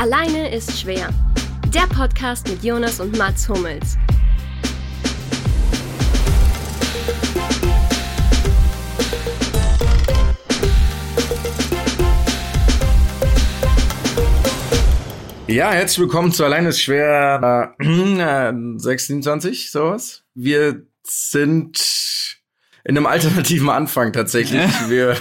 Alleine ist schwer. Der Podcast mit Jonas und Mats Hummels. Ja, herzlich willkommen zu Alleine ist schwer äh, 26, sowas. Wir sind in einem alternativen Anfang tatsächlich. Wir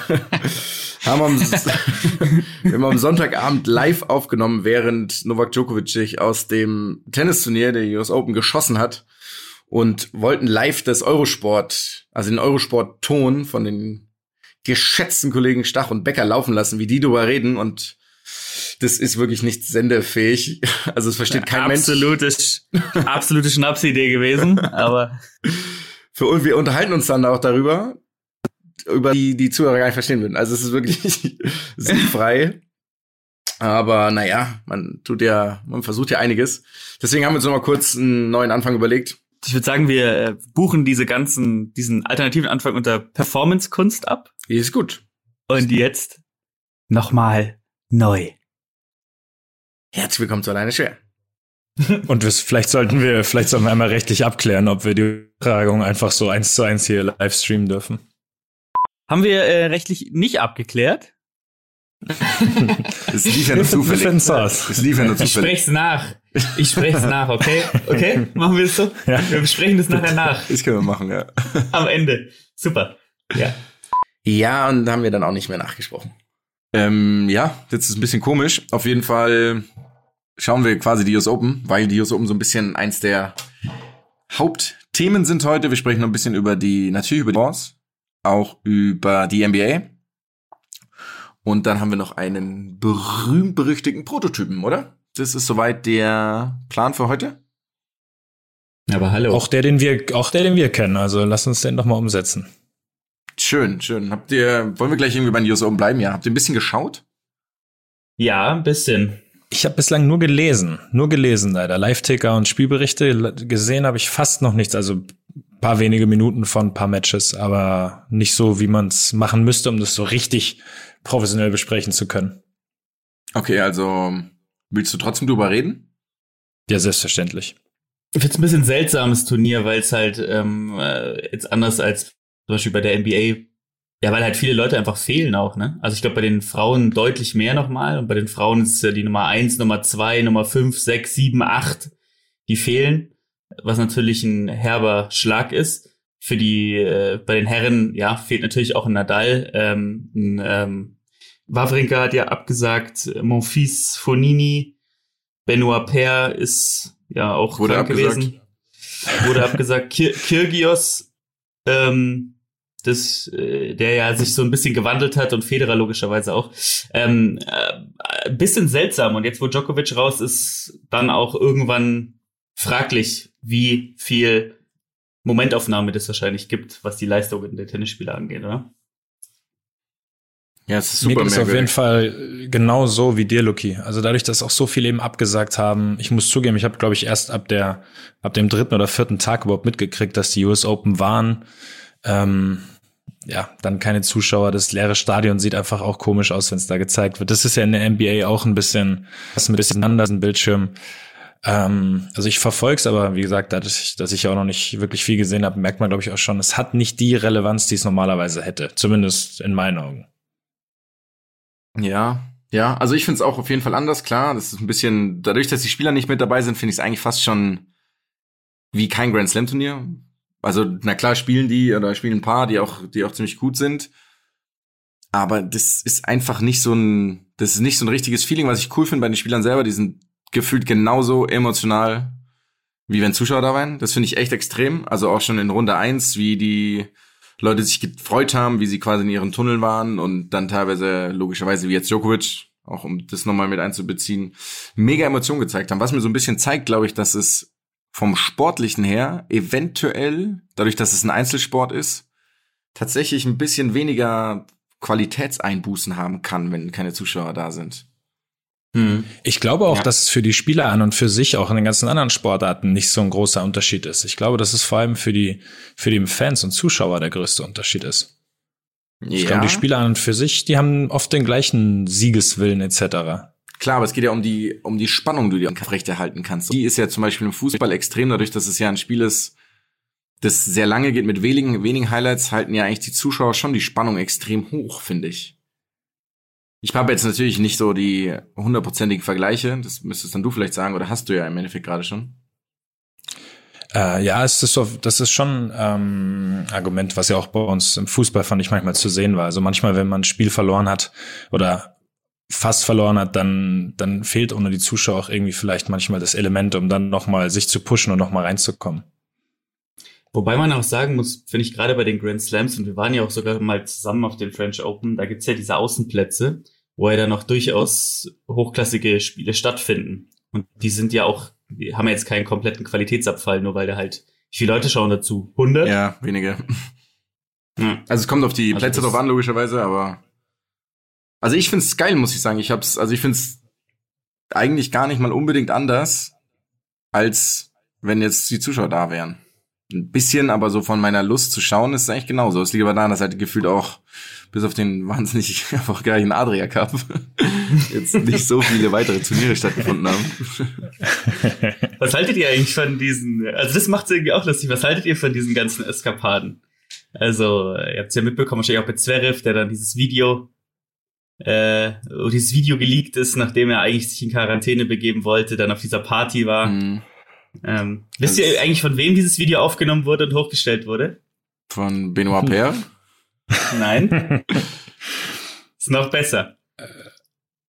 haben am, wir haben am Sonntagabend live aufgenommen, während Novak Djokovic sich aus dem Tennisturnier der US Open geschossen hat und wollten live das Eurosport, also den Eurosport-Ton von den geschätzten Kollegen Stach und Becker laufen lassen, wie die darüber reden und das ist wirklich nicht sendefähig. Also es versteht kein absolute, Mensch. Absolute Schnapsidee gewesen, aber für uns, wir unterhalten uns dann auch darüber, über die die Zuhörer gar nicht verstehen würden. Also es ist wirklich sinnfrei. Aber naja, man tut ja, man versucht ja einiges. Deswegen haben wir uns noch mal kurz einen neuen Anfang überlegt. Ich würde sagen, wir äh, buchen diese ganzen, diesen alternativen Anfang unter Performance-Kunst ab. Ist gut. Und jetzt nochmal neu. Herzlich willkommen zu Alleine Schwer. Und vielleicht sollten wir, vielleicht sollten wir einmal rechtlich abklären, ob wir die Übertragung einfach so eins zu eins hier live streamen dürfen. Haben wir äh, rechtlich nicht abgeklärt? Es lief ja nur zufällig. Es lief ja nur Ich zufällig. sprech's nach. Ich sprech's nach, okay? Okay? Machen wir es so? Ja. Wir besprechen das nachher nach. Das können wir machen, ja. Am Ende. Super. Ja. Ja, und da haben wir dann auch nicht mehr nachgesprochen. Ähm, ja, jetzt ist ein bisschen komisch. Auf jeden Fall schauen wir quasi die US Open, weil die US Open so ein bisschen eins der Hauptthemen sind heute. Wir sprechen noch ein bisschen über die, natürlich über die Balls, auch über die NBA. Und dann haben wir noch einen berühmt-berüchtigten Prototypen, oder? Das ist soweit der Plan für heute. Aber hallo. Auch der, den wir, auch der, den wir kennen. Also lass uns den doch mal umsetzen. Schön, schön. Habt ihr, wollen wir gleich irgendwie bei den US Open bleiben? Ja. Habt ihr ein bisschen geschaut? ja, ein bisschen. Ich habe bislang nur gelesen, nur gelesen leider. Live-Ticker und Spielberichte. Gesehen habe ich fast noch nichts. Also paar wenige Minuten von ein paar Matches, aber nicht so, wie man es machen müsste, um das so richtig professionell besprechen zu können. Okay, also willst du trotzdem drüber reden? Ja, selbstverständlich. Ich finde es ein bisschen seltsames Turnier, weil es halt ähm, äh, jetzt anders als zum Beispiel bei der NBA, ja, weil halt viele Leute einfach fehlen auch, ne? Also ich glaube bei den Frauen deutlich mehr nochmal und bei den Frauen ist ja die Nummer eins, Nummer zwei, Nummer fünf, sechs, sieben, acht, die fehlen, was natürlich ein herber Schlag ist. Für die, äh, bei den Herren, ja, fehlt natürlich auch ein Nadal, ähm, ein, ähm, Wawrinka hat ja abgesagt, Monfils Fonini, Benoit Paire ist ja auch Wurde krank abgesagt. gewesen. Wurde abgesagt. Kir Kirgios, ähm, das, äh, der ja sich so ein bisschen gewandelt hat und Federer logischerweise auch. Ähm, äh, ein bisschen seltsam. Und jetzt, wo Djokovic raus ist, dann auch irgendwann fraglich, wie viel Momentaufnahme das wahrscheinlich gibt, was die Leistungen der Tennisspieler angeht, oder? Ja, es ist Mir super geht es auf jeden. Fall genau so wie dir, Luki. Also dadurch, dass auch so viele eben abgesagt haben, ich muss zugeben, ich habe, glaube ich, erst ab der, ab dem dritten oder vierten Tag überhaupt mitgekriegt, dass die US Open waren. Ähm, ja, dann keine Zuschauer. Das leere Stadion sieht einfach auch komisch aus, wenn es da gezeigt wird. Das ist ja in der NBA auch ein bisschen, das ist ein bisschen anders, ein Bildschirm. Ähm, also ich verfolge es, aber wie gesagt, dadurch, dass ich auch noch nicht wirklich viel gesehen habe, merkt man, glaube ich, auch schon, es hat nicht die Relevanz, die es normalerweise hätte. Zumindest in meinen Augen. Ja, ja, also ich finde es auch auf jeden Fall anders, klar. Das ist ein bisschen, dadurch, dass die Spieler nicht mit dabei sind, finde ich es eigentlich fast schon wie kein Grand Slam Turnier. Also, na klar, spielen die oder spielen ein paar, die auch, die auch ziemlich gut sind. Aber das ist einfach nicht so ein, das ist nicht so ein richtiges Feeling, was ich cool finde bei den Spielern selber. Die sind gefühlt genauso emotional, wie wenn Zuschauer da waren. Das finde ich echt extrem. Also auch schon in Runde eins, wie die Leute sich gefreut haben, wie sie quasi in ihren Tunneln waren und dann teilweise logischerweise wie jetzt Djokovic, auch um das nochmal mit einzubeziehen, mega Emotionen gezeigt haben. Was mir so ein bisschen zeigt, glaube ich, dass es vom Sportlichen her eventuell, dadurch, dass es ein Einzelsport ist, tatsächlich ein bisschen weniger Qualitätseinbußen haben kann, wenn keine Zuschauer da sind. Hm. Ich glaube auch, Ja. dass es für die Spieler an und für sich auch in den ganzen anderen Sportarten nicht so ein großer Unterschied ist. Ich glaube, dass es vor allem für die, für die Fans und Zuschauer der größte Unterschied ist. Ich glaube, die Spieler an und für sich, die haben oft den gleichen Siegeswillen etc. Klar, aber es geht ja um die, um die Spannung, die du aufrechterhalten kannst. Die ist ja zum Beispiel im Fußball extrem, dadurch, dass es ja ein Spiel ist, das sehr lange geht mit wenigen, wenigen Highlights, halten ja eigentlich die Zuschauer schon die Spannung extrem hoch, finde ich. Ich habe jetzt natürlich nicht so die hundertprozentigen Vergleiche, das müsstest dann du vielleicht sagen, oder hast du ja im Endeffekt gerade schon. Äh, ja, es ist so, das ist schon ähm, Argument, was ja auch bei uns im Fußball fand ich manchmal zu sehen war. Also manchmal, wenn man ein Spiel verloren hat oder fast verloren hat, dann dann fehlt ohne die Zuschauer auch irgendwie vielleicht manchmal das Element, um dann noch mal sich zu pushen und noch mal reinzukommen. Wobei man auch sagen muss, finde ich gerade bei den Grand Slams, und wir waren ja auch sogar mal zusammen auf den French Open, da gibt's ja diese Außenplätze, wo ja dann noch durchaus hochklassige Spiele stattfinden. Und die sind ja auch die haben jetzt keinen kompletten Qualitätsabfall, nur weil da halt, wie viele Leute schauen dazu? 100? Ja, wenige. Ja. Also es kommt auf die also Plätze drauf an, logischerweise, aber also ich find's geil, muss ich sagen. Ich hab's, also ich find's eigentlich gar nicht mal unbedingt anders, als wenn jetzt die Zuschauer da wären ein bisschen, aber so von meiner Lust zu schauen, ist es eigentlich genauso. Es liegt aber daran, dass halt gefühlt auch, bis auf den wahnsinnig erfolgreichen Adria Cup, jetzt nicht so viele weitere Turniere stattgefunden haben. Was haltet ihr eigentlich von diesen, also das macht es irgendwie auch lustig, was haltet ihr von diesen ganzen Eskapaden? Also, ihr habt es ja mitbekommen, wahrscheinlich auch bei Zverev, der dann dieses Video, äh, wo dieses Video geleakt ist, nachdem er eigentlich sich in Quarantäne begeben wollte, dann auf dieser Party war. Mhm ähm, wisst ihr eigentlich, von wem dieses Video aufgenommen wurde und hochgestellt wurde? Von Benoit Paire? Nein. ist noch besser.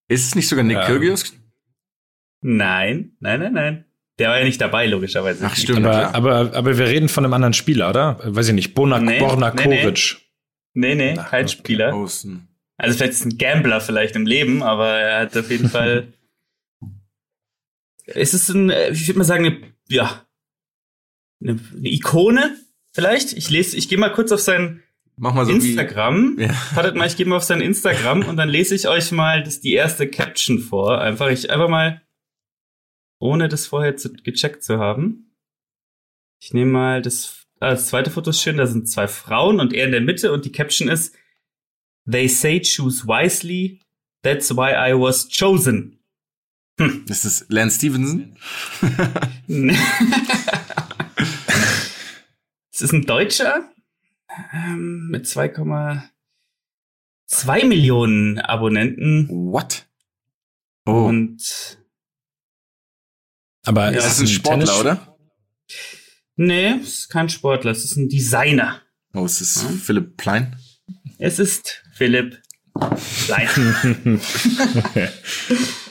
Ist es nicht sogar Nick ja. Kyrgios? Nein, nein, nein, nein. Der war ja nicht dabei, logischerweise. Ach, stimmt. Aber, aber, aber wir reden von einem anderen Spieler, oder? Weiß ich nicht. Bonak nee, Borna Koric. Nee, nee, nee kein. Spieler. Außen. Also vielleicht ist ein Gambler vielleicht im Leben, aber er hat auf jeden Fall. Es ist ein, ich würde mal sagen, eine ja, eine, eine Ikone vielleicht. Ich lese, ich gehe mal kurz auf sein Mach mal so Instagram. Wie, ja. Wartet mal, ich gehe mal auf sein Instagram und dann lese ich euch mal das, die erste Caption vor. Einfach, ich einfach mal, ohne das vorher zu, gecheckt zu haben. Ich nehme mal das, ah, das zweite Foto ist schön, da sind zwei Frauen und er in der Mitte und die Caption ist They say choose wisely, that's why I was chosen. Hm. Ist das Lance Stevenson? es ist ein Deutscher ähm, mit 2,2 Millionen Abonnenten. What? Oh. Und aber ja, ist es ein Sportler, Tennis oder? Nee, es ist kein Sportler, es ist ein Designer. Oh, es ist ja. Philipp Plein? Es ist Philipp Plein.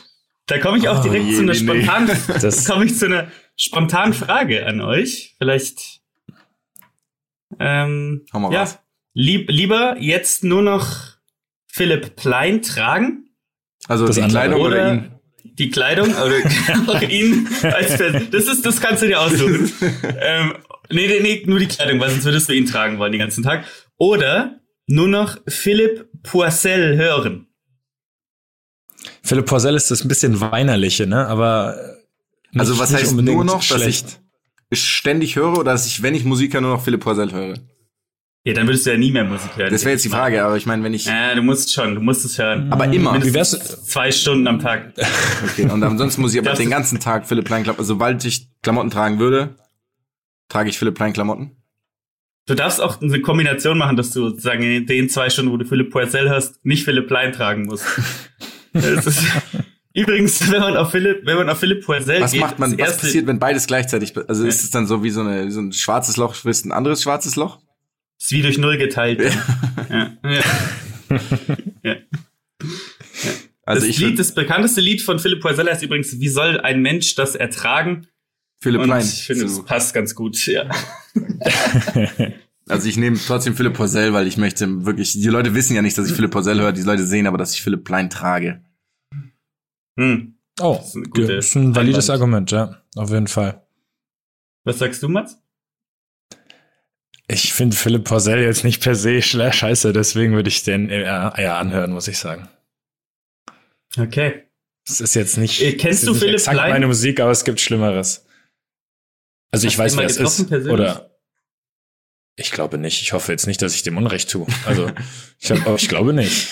Da komme ich auch direkt oh, je, zu einer spontanen, nee. komme ich zu einer spontanen Frage an euch. Vielleicht, ähm, ja, was. Lieb, lieber jetzt nur noch Philipp Plein tragen. Also das die Kleidung oder, oder ihn? Die Kleidung oder auch ihn als Person. Das ist, das kannst du dir aussuchen. ähm, nee, nee, nee, nur die Kleidung, weil sonst würdest du ihn tragen wollen den ganzen Tag. Oder nur noch Philipp Poisel hören. Philipp Porzell ist das ein bisschen weinerliche, ne? Aber nicht, also was heißt nur noch, schlecht. dass ich ständig höre oder dass ich, wenn ich Musik höre, nur noch Philipp Porzell höre? Ja, dann würdest du ja nie mehr Musik hören. Das wäre jetzt die Frage, aber ich meine, wenn ich. Ja, du musst schon, du musst es hören. Aber immer. Wie wär's? Zwei Stunden am Tag. Okay, und ansonsten muss ich aber den ganzen Tag Philipp Plein Klamotten. Also, sobald ich Klamotten tragen würde, trage ich Philipp Plein Klamotten. Du darfst auch eine Kombination machen, dass du sozusagen in den zwei Stunden, wo du Philipp Poisel hast, nicht Philipp Plein tragen musst. Ist, übrigens, wenn man auf Philipp, wenn man auf Philipp Poisel was geht, macht man, was passiert, wenn beides gleichzeitig, also ist es dann so wie so, eine, so ein schwarzes Loch, frisst ein anderes schwarzes Loch? Ist wie durch Null geteilt. Ja. ja. ja. ja. Also das, ich Lied, das bekannteste Lied von Philipp Poisel ist übrigens, wie soll ein Mensch das ertragen? Philipp Plein. Ich finde, es passt ganz gut, ja. Also ich nehme trotzdem Philipp Porzell, weil ich möchte wirklich, die Leute wissen ja nicht, dass ich Philipp Porzell höre, die Leute sehen aber, dass ich Philipp Plein trage. Hm. Oh, das ist, gute ist ein valides Einwand. Argument, ja, auf jeden Fall. Was sagst du, Mats? Ich finde Philipp Porzell jetzt nicht per se scheiße, deswegen würde ich den eher, eher anhören, muss ich sagen. Okay. Es ist jetzt nicht, äh, kennst du Philipp Plein? meine Musik, aber es gibt Schlimmeres. Also Hast ich weiß, wer es ist. Oder Ich glaube nicht. Ich hoffe jetzt nicht, dass ich dem Unrecht tue. Also, ich, hab, ich glaube nicht.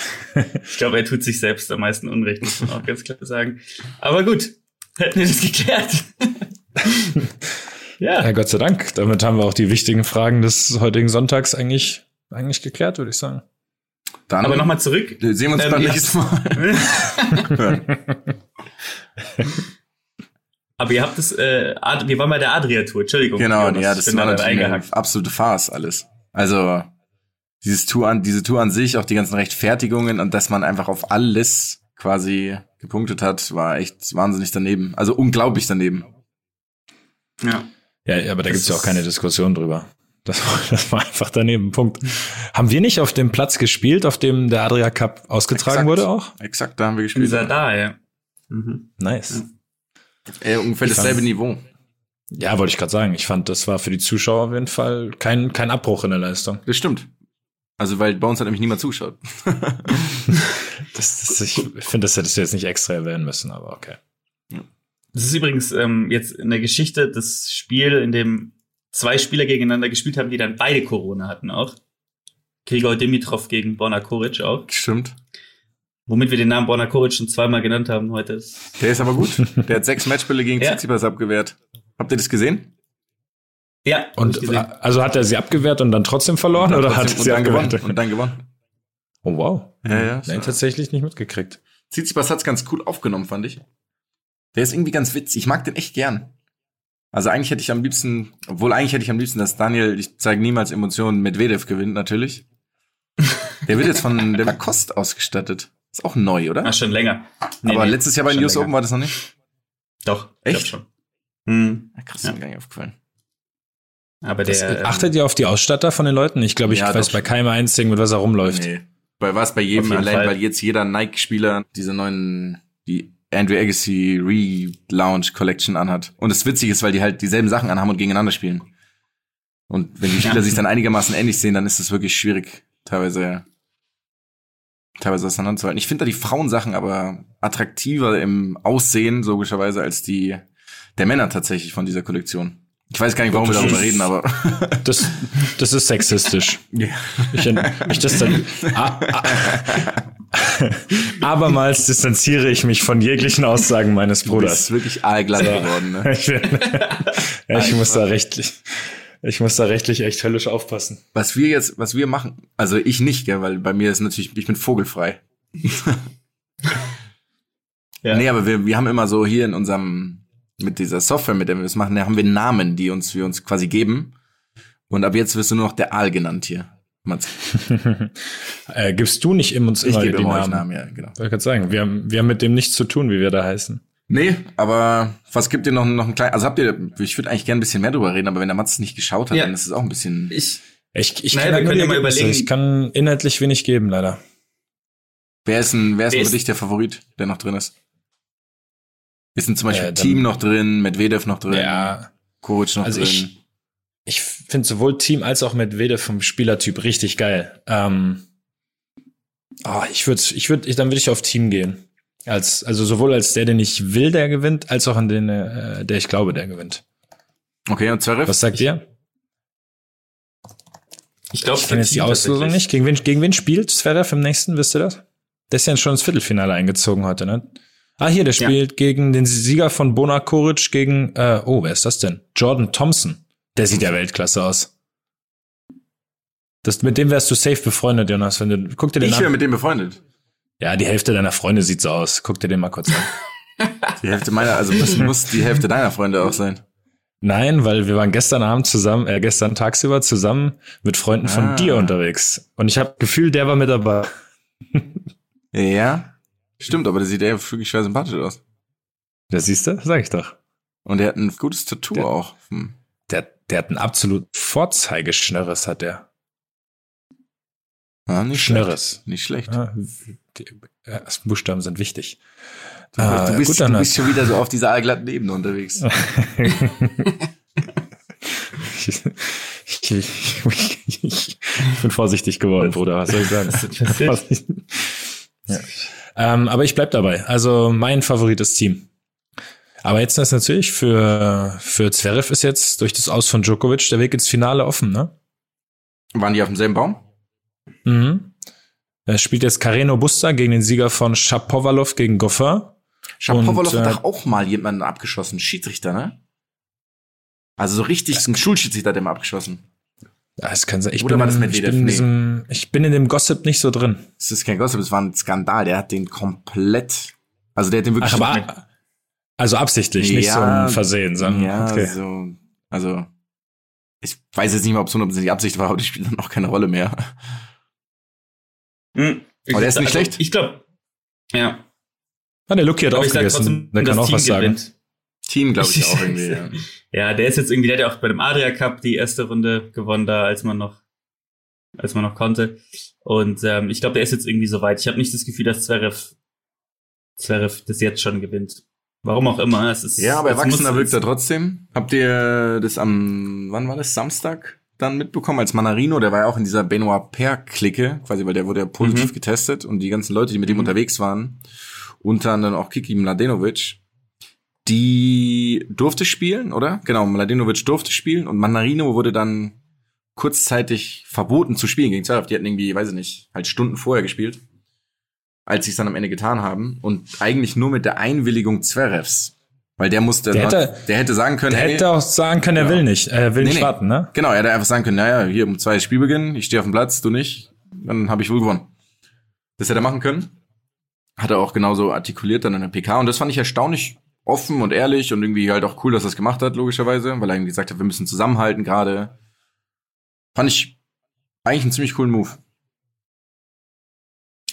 ich glaube, er tut sich selbst am meisten Unrecht, muss man auch ganz klar sagen. Aber gut, hätten wir das geklärt. ja. ja. Gott sei Dank. Damit haben wir auch die wichtigen Fragen des heutigen Sonntags eigentlich, eigentlich geklärt, würde ich sagen. Dann Aber nochmal zurück. Sehen wir uns ähm, beim nächsten Mal. Aber ihr habt es, äh, Ad wir waren bei der Adria-Tour, Entschuldigung. Genau, ja, das war natürlich eine absolute Farce alles. Also dieses Tour an, diese Tour an sich, auch die ganzen Rechtfertigungen und dass man einfach auf alles quasi gepunktet hat, war echt wahnsinnig daneben. Also unglaublich daneben. Ja. Ja, aber da das gibt's ja auch keine Diskussion drüber. Das war, das war einfach daneben. Punkt. Haben wir nicht auf dem Platz gespielt, auf dem der Adria Cup ausgetragen exakt, wurde auch? Exakt, da haben wir gespielt. Ist er da, ja. Mhm. Nice. Äh, ungefähr dasselbe Niveau. Ja, wollte ich gerade sagen. Ich fand, das war für die Zuschauer auf jeden Fall kein, kein Abbruch in der Leistung. Das stimmt. Also, weil bei uns hat nämlich niemand zuschaut. das, das, ich finde, das hättest du jetzt nicht extra erwähnen müssen, aber okay. Das ist übrigens ähm, jetzt in der Geschichte das Spiel, in dem zwei Spieler gegeneinander gespielt haben, die dann beide Corona hatten auch. Grigor Dimitrov gegen Borna Koric auch. Stimmt. Womit wir den Namen Borna Koric schon zweimal genannt haben heute. Der ist aber gut. Der hat sechs Matchspiele gegen ja. Tsitsipas abgewehrt. Habt ihr das gesehen? Ja. Und also hat er sie abgewehrt und dann trotzdem verloren oder trotzdem, hat er sie dann gewonnen und dann gewonnen? Oh wow. Ja, ja. Nein, tatsächlich nicht mitgekriegt. Tsitsipas hat's ganz cool aufgenommen, fand ich. Der ist irgendwie ganz witzig. Ich mag den echt gern. Also eigentlich hätte ich am liebsten, obwohl eigentlich hätte ich am liebsten, dass Daniel, ich zeige niemals Emotionen, Medvedev gewinnt natürlich. Der wird jetzt von der Lacoste ausgestattet. Ist auch neu, oder? Ach, schon länger. Nee, Aber nee, letztes Jahr bei News Open war das noch nicht? Doch. Echt? schon. Hm. Ja, krass, ja. mir gar nicht aufgefallen. Aber der. Das, ähm, achtet ihr auf die Ausstatter von den Leuten? Ich glaube, ich ja, weiß bei keinem einzigen, mit was er rumläuft. Nee. Bei was? Bei jedem allein, Fall. weil jetzt jeder Nike-Spieler diese neuen, die Andrew Agassi Relaunch Collection anhat. Und das witzig ist, weil die halt dieselben Sachen anhaben und gegeneinander spielen. Und wenn die Spieler ja. sich dann einigermaßen ähnlich sehen, dann ist es wirklich schwierig, teilweise teilweise auseinanderzuhalten. Ich finde da die Frauensachen aber attraktiver im Aussehen, logischerweise, als die der Männer tatsächlich von dieser Kollektion. Ich weiß gar nicht, warum das wir darüber reden, aber. Das, das ist sexistisch. Ja. Ich, ich das dann, ah, ah, abermals distanziere ich mich von jeglichen Aussagen meines Bruders. Du bist wirklich aalglatt geworden, ne? ich, bin, ja, ich muss da rechtlich, ich muss da rechtlich echt höllisch aufpassen. Was wir jetzt, was wir machen, also ich nicht, gell, weil bei mir ist natürlich, ich bin vogelfrei. ja. Nee, aber wir, wir haben immer so hier in unserem, mit dieser Software, mit der wir das machen, da haben wir Namen, die uns, wir uns quasi geben. Und ab jetzt wirst du nur noch der Aal genannt hier. äh, gibst du nicht in uns immer ich gebe die Namen? Namen? Ja, genau. Wollte ich gerade sagen, wir haben, wir haben mit dem nichts zu tun, wie wir da heißen. Nee, aber was gibt ihr noch, noch ein klein, also habt ihr, ich würde eigentlich gerne ein bisschen mehr drüber reden, aber wenn der Mats nicht geschaut hat, ja. dann ist es auch ein bisschen. Ich, ich, ich naja, kann, wir können ja mal überlegen. Ich kann inhaltlich wenig geben, leider. Wer ist denn, wer ist, wer für dich der Favorit, der noch drin ist? Ist denn zum Beispiel äh, Team noch drin, Medvedev noch drin, ja, Coach noch also drin? Ich, ich finde sowohl Team als auch Medvedev vom Spielertyp richtig geil. Ähm, oh, ich würde, ich würde, ich, dann würde ich auf Team gehen. Als, also sowohl als der, den ich will, der gewinnt, als auch an den, äh, der ich glaube, der gewinnt. Okay, und Zverev? Was sagt ihr? Ich glaube, ich kenne jetzt die Auslosung nicht. Gegen wen, gegen wen spielt Zverev im nächsten, wisst ihr das? Der ist ja schon ins Viertelfinale eingezogen heute, ne? Ah, hier, der spielt ja. gegen den Sieger von Bona Koric gegen, äh, oh, wer ist das denn? Jordan Thompson. Der sieht ja Weltklasse aus. Das, mit dem wärst du safe befreundet, Jonas, wenn du, guck dir den ich an. Ich wäre mit dem befreundet. Ja, die Hälfte deiner Freunde sieht so aus. Guck dir den mal kurz an. die Hälfte meiner, also muss, muss die Hälfte deiner Freunde auch sein. Nein, weil wir waren gestern Abend zusammen, äh, gestern tagsüber zusammen mit Freunden von ah. dir unterwegs. Und ich habe Gefühl, der war mit dabei. ja, stimmt, aber der sieht ja wirklich schwer sympathisch aus. Das siehst du, sag ich doch. Und der hat ein gutes Tattoo der, auch. Hm. Der, der hat ein absolut Vorzeigeschnörres, hat der. Ah, nicht Schnörres. Schlecht. Nicht schlecht. Ja, die ersten Buchstaben sind wichtig. Du, ah, du, bist, gut, du bist schon wieder so auf dieser allglatten Ebene unterwegs. ich, ich, ich, bin vorsichtig geworden, Bruder. Was soll ich sagen? ja. ähm, aber ich bleib dabei. Also mein Favorit ist Team. Aber jetzt ist natürlich für, für Zverev ist jetzt durch das Aus von Djokovic der Weg ins Finale offen, ne? Waren die auf demselben Baum? Mhm. Er spielt jetzt Kareno Busta gegen den Sieger von Shapovalov gegen Goffin. Shapovalov Und, hat äh, doch auch mal jemanden abgeschossen. Schiedsrichter, ne? Also so richtig, ein Schulschiedsrichter hat der mal abgeschossen. Das kann sein. Ich Oder bin, war das ich, Medvedev? bin in Nee. diesem, ich bin in dem Gossip nicht so drin. Das ist kein Gossip, das war ein Skandal. Der hat den komplett, also der hat den wirklich. Ach, aber also absichtlich, nicht so ein Versehen, sondern Ja, okay. so, also ich weiß jetzt nicht mal, ob es hundertprozentig Absicht war, aber das spielt dann auch keine Rolle mehr. Hm. Aber der ist nicht Also, schlecht. Ich glaube, ja. Ah, der Lucky hat aufgegessen. trotzdem, Der kann auch Team was sagen. gewinnt. Team, glaube ich, auch irgendwie. Ja. Ja, der ist jetzt irgendwie, der hat ja auch bei dem Adria Cup die erste Runde gewonnen, da als man noch, als man noch konnte. Und ähm, ich glaube, der ist jetzt irgendwie so weit. Ich habe nicht das Gefühl, dass Zverev, Zverev das jetzt schon gewinnt. Warum auch immer. Es ist, Ja, aber Erwachsener wirkt er trotzdem. Habt ihr das am, wann war das, Samstag dann mitbekommen, als Manarino, der war ja auch in dieser Benoit Paire-Clique, quasi, weil der wurde ja positiv Mhm. getestet und die ganzen Leute, die mit ihm Mhm. unterwegs waren, unter anderem auch Kiki Mladenovic, die durfte spielen, oder? Genau, Mladenovic durfte spielen und Manarino wurde dann kurzzeitig verboten zu spielen gegen Zverev. Die hatten irgendwie, weiß ich nicht, halt Stunden vorher gespielt, als sie es dann am Ende getan haben und eigentlich nur mit der Einwilligung Zverevs. Weil der musste, Der hätte- der hätte sagen können, Der hey, hätte auch sagen können, er Ja. will nicht. Er will Nee, nicht nee. warten, ne? Genau, er hätte einfach sagen können, naja, hier um zwei Spielbeginn, ich stehe auf dem Platz, du nicht, dann habe ich wohl gewonnen. Das hätte er machen können. Hat er auch genauso artikuliert dann in der PK und das fand ich erstaunlich offen und ehrlich und irgendwie halt auch cool, dass er es gemacht hat, logischerweise, weil er irgendwie gesagt hat, wir müssen zusammenhalten gerade. Fand ich eigentlich einen ziemlich coolen Move.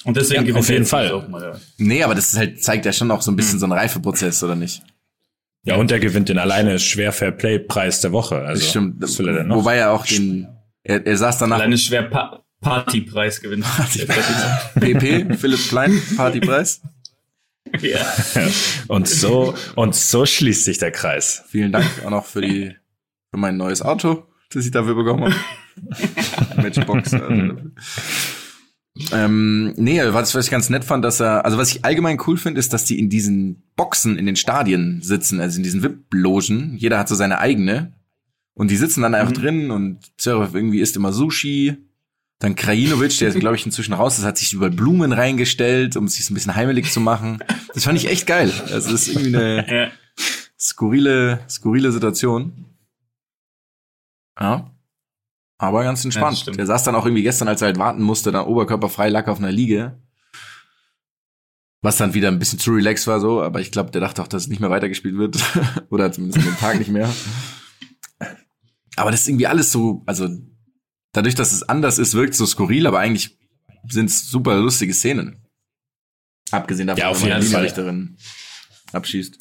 Und deswegen Ja, auf jeden Fall. Open, oder? Nee, aber das ist halt, zeigt ja schon auch so ein Hm. bisschen so einen Reifeprozess, oder nicht? Ja, und er gewinnt den alleine schwer Fair Play Preis der Woche. Also, das stimmt. Was will er denn noch? Wobei er auch den, er, er saß danach Alleine schwer pa Partypreis gewinnt. PP, Philipp Klein, Partypreis. ja. und so, und so schließt sich der Kreis. Vielen Dank auch noch für die für mein neues Auto, das ich dafür bekommen habe. Matchbox. Also. Ähm, nee, was, was ich ganz nett fand, dass er, also was ich allgemein cool finde, ist, dass die in diesen Boxen in den Stadien sitzen, also in diesen VIP-Logen. Jeder hat so seine eigene. Und die sitzen dann einfach Mhm. drin und Zverev irgendwie isst immer Sushi. Dann Krajinovic, der ist, glaube ich, inzwischen raus ist, hat sich über Blumen reingestellt, um es sich so ein bisschen heimelig zu machen. Das fand ich echt geil. Also das ist irgendwie eine, skurrile, skurrile Situation. Ja. Aber ganz Ja, entspannt. stimmt. der saß dann auch irgendwie gestern, als er halt warten musste, dann oberkörperfrei lag auf einer Liege. Was dann wieder ein bisschen zu relaxed war so, aber ich glaube, der dachte auch, dass es nicht mehr weitergespielt wird. Oder zumindest dem Tag nicht mehr. Aber das ist irgendwie alles so, also dadurch, dass es anders ist, wirkt es so skurril, aber eigentlich sind es super lustige Szenen. Abgesehen davon, Ja, wenn man die. Richterin abschießt.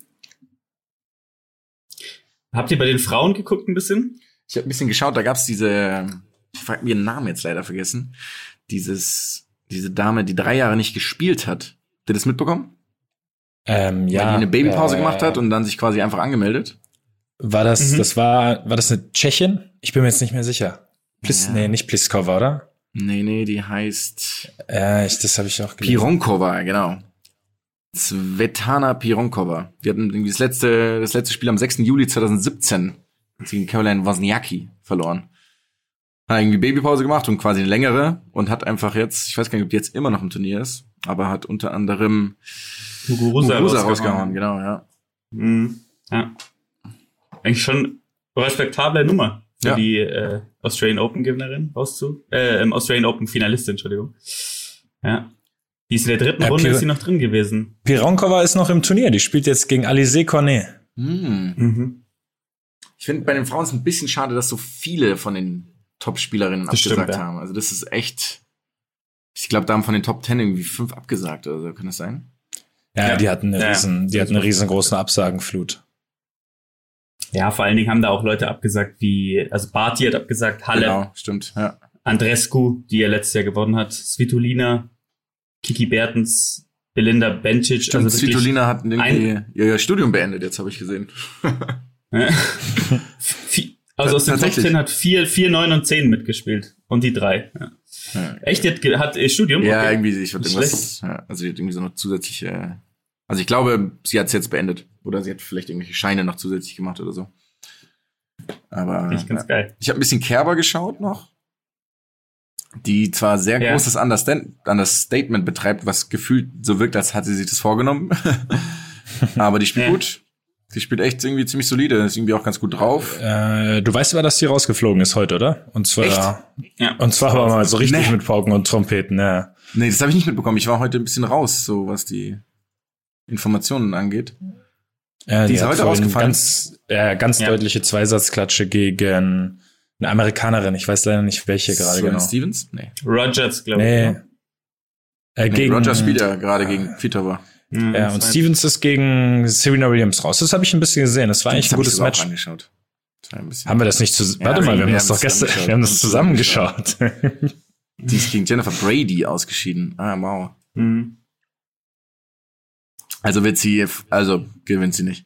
Habt ihr bei den Frauen geguckt ein bisschen? Ich habe ein bisschen geschaut, da gab's diese, ich habe ihren Namen jetzt leider vergessen, dieses, diese Dame, die drei Jahre nicht gespielt hat. Habt ihr das mitbekommen? Ähm, ja. Weil die eine Babypause äh, gemacht hat und dann sich quasi einfach angemeldet. War das, Mhm. das war, war das eine Tschechin? Ich bin mir jetzt nicht mehr sicher. Plis, Ja. Nee, nicht Pliskova, oder? Nee, nee, die heißt Ja, ich, das habe ich auch gelesen. Pironkova, genau. Svetlana Pironkova. Die hatten irgendwie das letzte, das letzte Spiel am 6. Juli 2017 hat sie gegen Caroline Wozniacki verloren. Hat irgendwie Babypause gemacht und quasi eine längere und hat einfach jetzt, ich weiß gar nicht, ob die jetzt immer noch im Turnier ist, aber hat unter anderem Muguruza, Muguruza rausgehauen, genau, ja. Mhm. Ja. Eigentlich schon respektable Nummer für Ja. die äh, Australian Open Gewinnerin rauszu, äh, im Australian Open Finalistin, Entschuldigung. Ja. Die ist in der dritten Ja, Runde Pir- ist sie noch drin gewesen. Pironkova ist noch im Turnier. Die spielt jetzt gegen Alize Cornet. Hm. Mhm. Ich finde bei den Frauen ist es ein bisschen schade, dass so viele von den Top-Spielerinnen abgesagt stimmt, ja. haben. Also das ist echt. Ich glaube, da haben von den Top Ten irgendwie fünf abgesagt oder so, kann das sein? Ja, Ja. die hatten eine Ja. riesen, die hatten eine riesengroße Absagenflut. Ja, vor allen Dingen haben da auch Leute abgesagt, wie, also Barty hat abgesagt, Halle, Genau, stimmt. Ja. Andrescu, die er letztes Jahr gewonnen hat, Svitolina, Kiki Bertens, Belinda Bencic. Stimmt, also Svitolina hat irgendwie ihr, ihr Studium beendet, jetzt habe ich gesehen. Vi- also aus dem Top Tatsächlich. 10 hat 4, 4, 9 und 10 mitgespielt. Und die drei. Ja. Ja. Echt? Hat, hat ihr Studium? Ja, Okay. irgendwie, ich irgendwas, ja, also die hat irgendwie so noch zusätzliche, also ich glaube, sie hat es jetzt beendet. Oder sie hat vielleicht irgendwelche Scheine noch zusätzlich gemacht oder so. Aber ich ganz geil. ich habe ein bisschen Kerber geschaut noch. die zwar sehr großes Understand Understatement betreibt, was gefühlt so wirkt, als hat sie sich das vorgenommen. Aber die spielt gut. Die spielt echt irgendwie ziemlich solide, ist irgendwie auch ganz gut drauf. Äh, du weißt aber, dass die rausgeflogen ist heute, oder? Und zwar, Echt? Ja. und zwar aber mal so richtig Nee. mit Pauken und Trompeten, ja. Nee, das habe ich nicht mitbekommen. Ich war heute ein bisschen raus, so was die Informationen angeht. ja Die ist hat heute rausgefallen? Ganz, äh, ganz Ja. deutliche Zweisatzklatsche gegen eine Amerikanerin. Ich weiß leider nicht, welche gerade Sloane genau. Stevens? Nee. Rogers, glaube ich. Nee. ne? Äh, nee gegen, Roger spielt ja gerade gegen Kvitova. Mhm, Ja, das und Stevens ist gegen Serena Williams raus. Das habe ich ein bisschen gesehen. Das war eigentlich ein gutes Match. Haben wir das nicht zu, Ja, warte mal, wir haben das doch gestern, wir haben das geschaut. zusammen geschaut. Die ist gegen Jennifer Brady ausgeschieden. Ah, wow. Mhm. Also wird sie, also gewinnt sie nicht.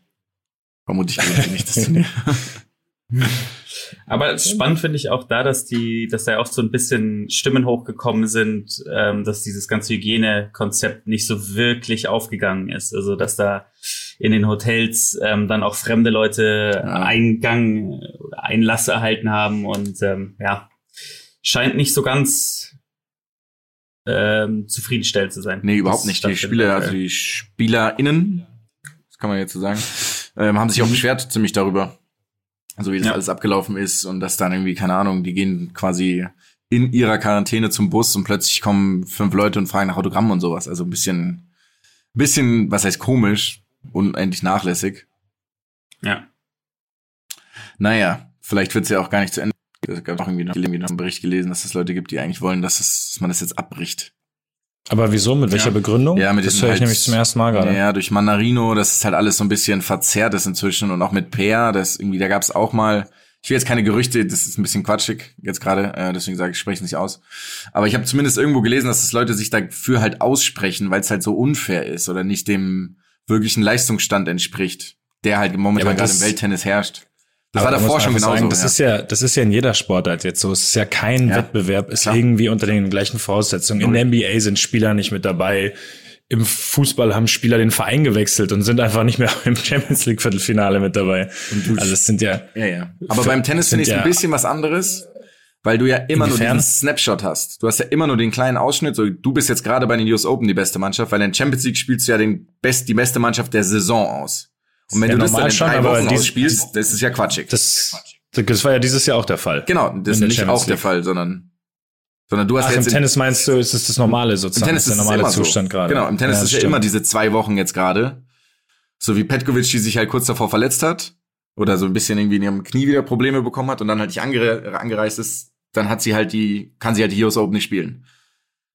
Vermutlich gewinnt sie nicht das Turnier. Aber spannend finde ich auch da, dass die, dass da auch so ein bisschen Stimmen hochgekommen sind, ähm, dass dieses ganze Hygienekonzept nicht so wirklich aufgegangen ist. Also dass da in den Hotels ähm, dann auch fremde Leute Ja. Eingang oder Einlass erhalten haben und ähm, ja, scheint nicht so ganz ähm, zufriedenstellend zu sein. Nee, überhaupt nicht. Die Spieler, also die SpielerInnen, das kann man jetzt so sagen, ähm, haben sich auch beschwert ziemlich darüber. Also wie das Ja. alles abgelaufen ist und dass dann irgendwie, keine Ahnung, die gehen quasi in ihrer Quarantäne zum Bus und plötzlich kommen fünf Leute und fragen nach Autogramm und sowas. Also ein bisschen, bisschen, was heißt komisch, unendlich nachlässig. ja. Naja, vielleicht wird's ja auch gar nicht zu Ende. Es gab auch irgendwie noch, irgendwie noch einen Bericht gelesen, dass es Leute gibt, die eigentlich wollen, dass, es, dass man das jetzt abbricht. Aber wieso? Mit welcher Ja. Begründung? Ja, mit das höre ich halt- nämlich zum ersten Mal gerade. Ja, durch Mandarino, das ist halt alles so ein bisschen verzerrt ist inzwischen und auch mit Peer, das irgendwie, da gab's auch mal, ich will jetzt keine Gerüchte, das ist ein bisschen quatschig jetzt gerade, äh, deswegen sage ich, spreche es nicht aus. Aber ich habe zumindest irgendwo gelesen, dass das Leute sich dafür halt aussprechen, weil es halt so unfair ist oder nicht dem wirklichen Leistungsstand entspricht, der halt momentan Ja, gerade im Welttennis herrscht. Das war davor schon genauso. sagen, das ja. ist ja, das ist ja in jeder Sportart jetzt so. Es ist ja kein Ja, Wettbewerb, ist klar. irgendwie unter den gleichen Voraussetzungen. In der NBA sind Spieler nicht mit dabei. Im Fußball haben Spieler den Verein gewechselt und sind einfach nicht mehr im Champions League Viertelfinale mit dabei. Also es sind ja, Ja, ja. Aber beim Tennis finde ich es ein ja- bisschen was anderes, weil du ja immer nur diesen Snapshot hast. Du hast ja immer nur den kleinen Ausschnitt. So, du bist jetzt gerade bei den US Open die beste Mannschaft, weil in Champions League spielst du ja den best, die beste Mannschaft der Saison aus. Und wenn Ja, du das dann in schon, drei Wochen dies- ausspielst, das ist ja quatschig. das, das war ja dieses Jahr auch der Fall. genau, das ist nicht Champions auch der. Fall, sondern, sondern du hast Ach, im jetzt in- Tennis meinst du, ist es das Normale Im sozusagen, Tennis ist der ist normale immer Zustand so. gerade. Genau, im Tennis Ja, ist ja immer diese zwei Wochen jetzt gerade. So wie Petkovic, die sich halt kurz davor verletzt hat oder so ein bisschen irgendwie in ihrem Knie wieder Probleme bekommen hat und dann halt nicht angere angereist ist, dann hat sie halt die, kann sie halt die US Open nicht spielen.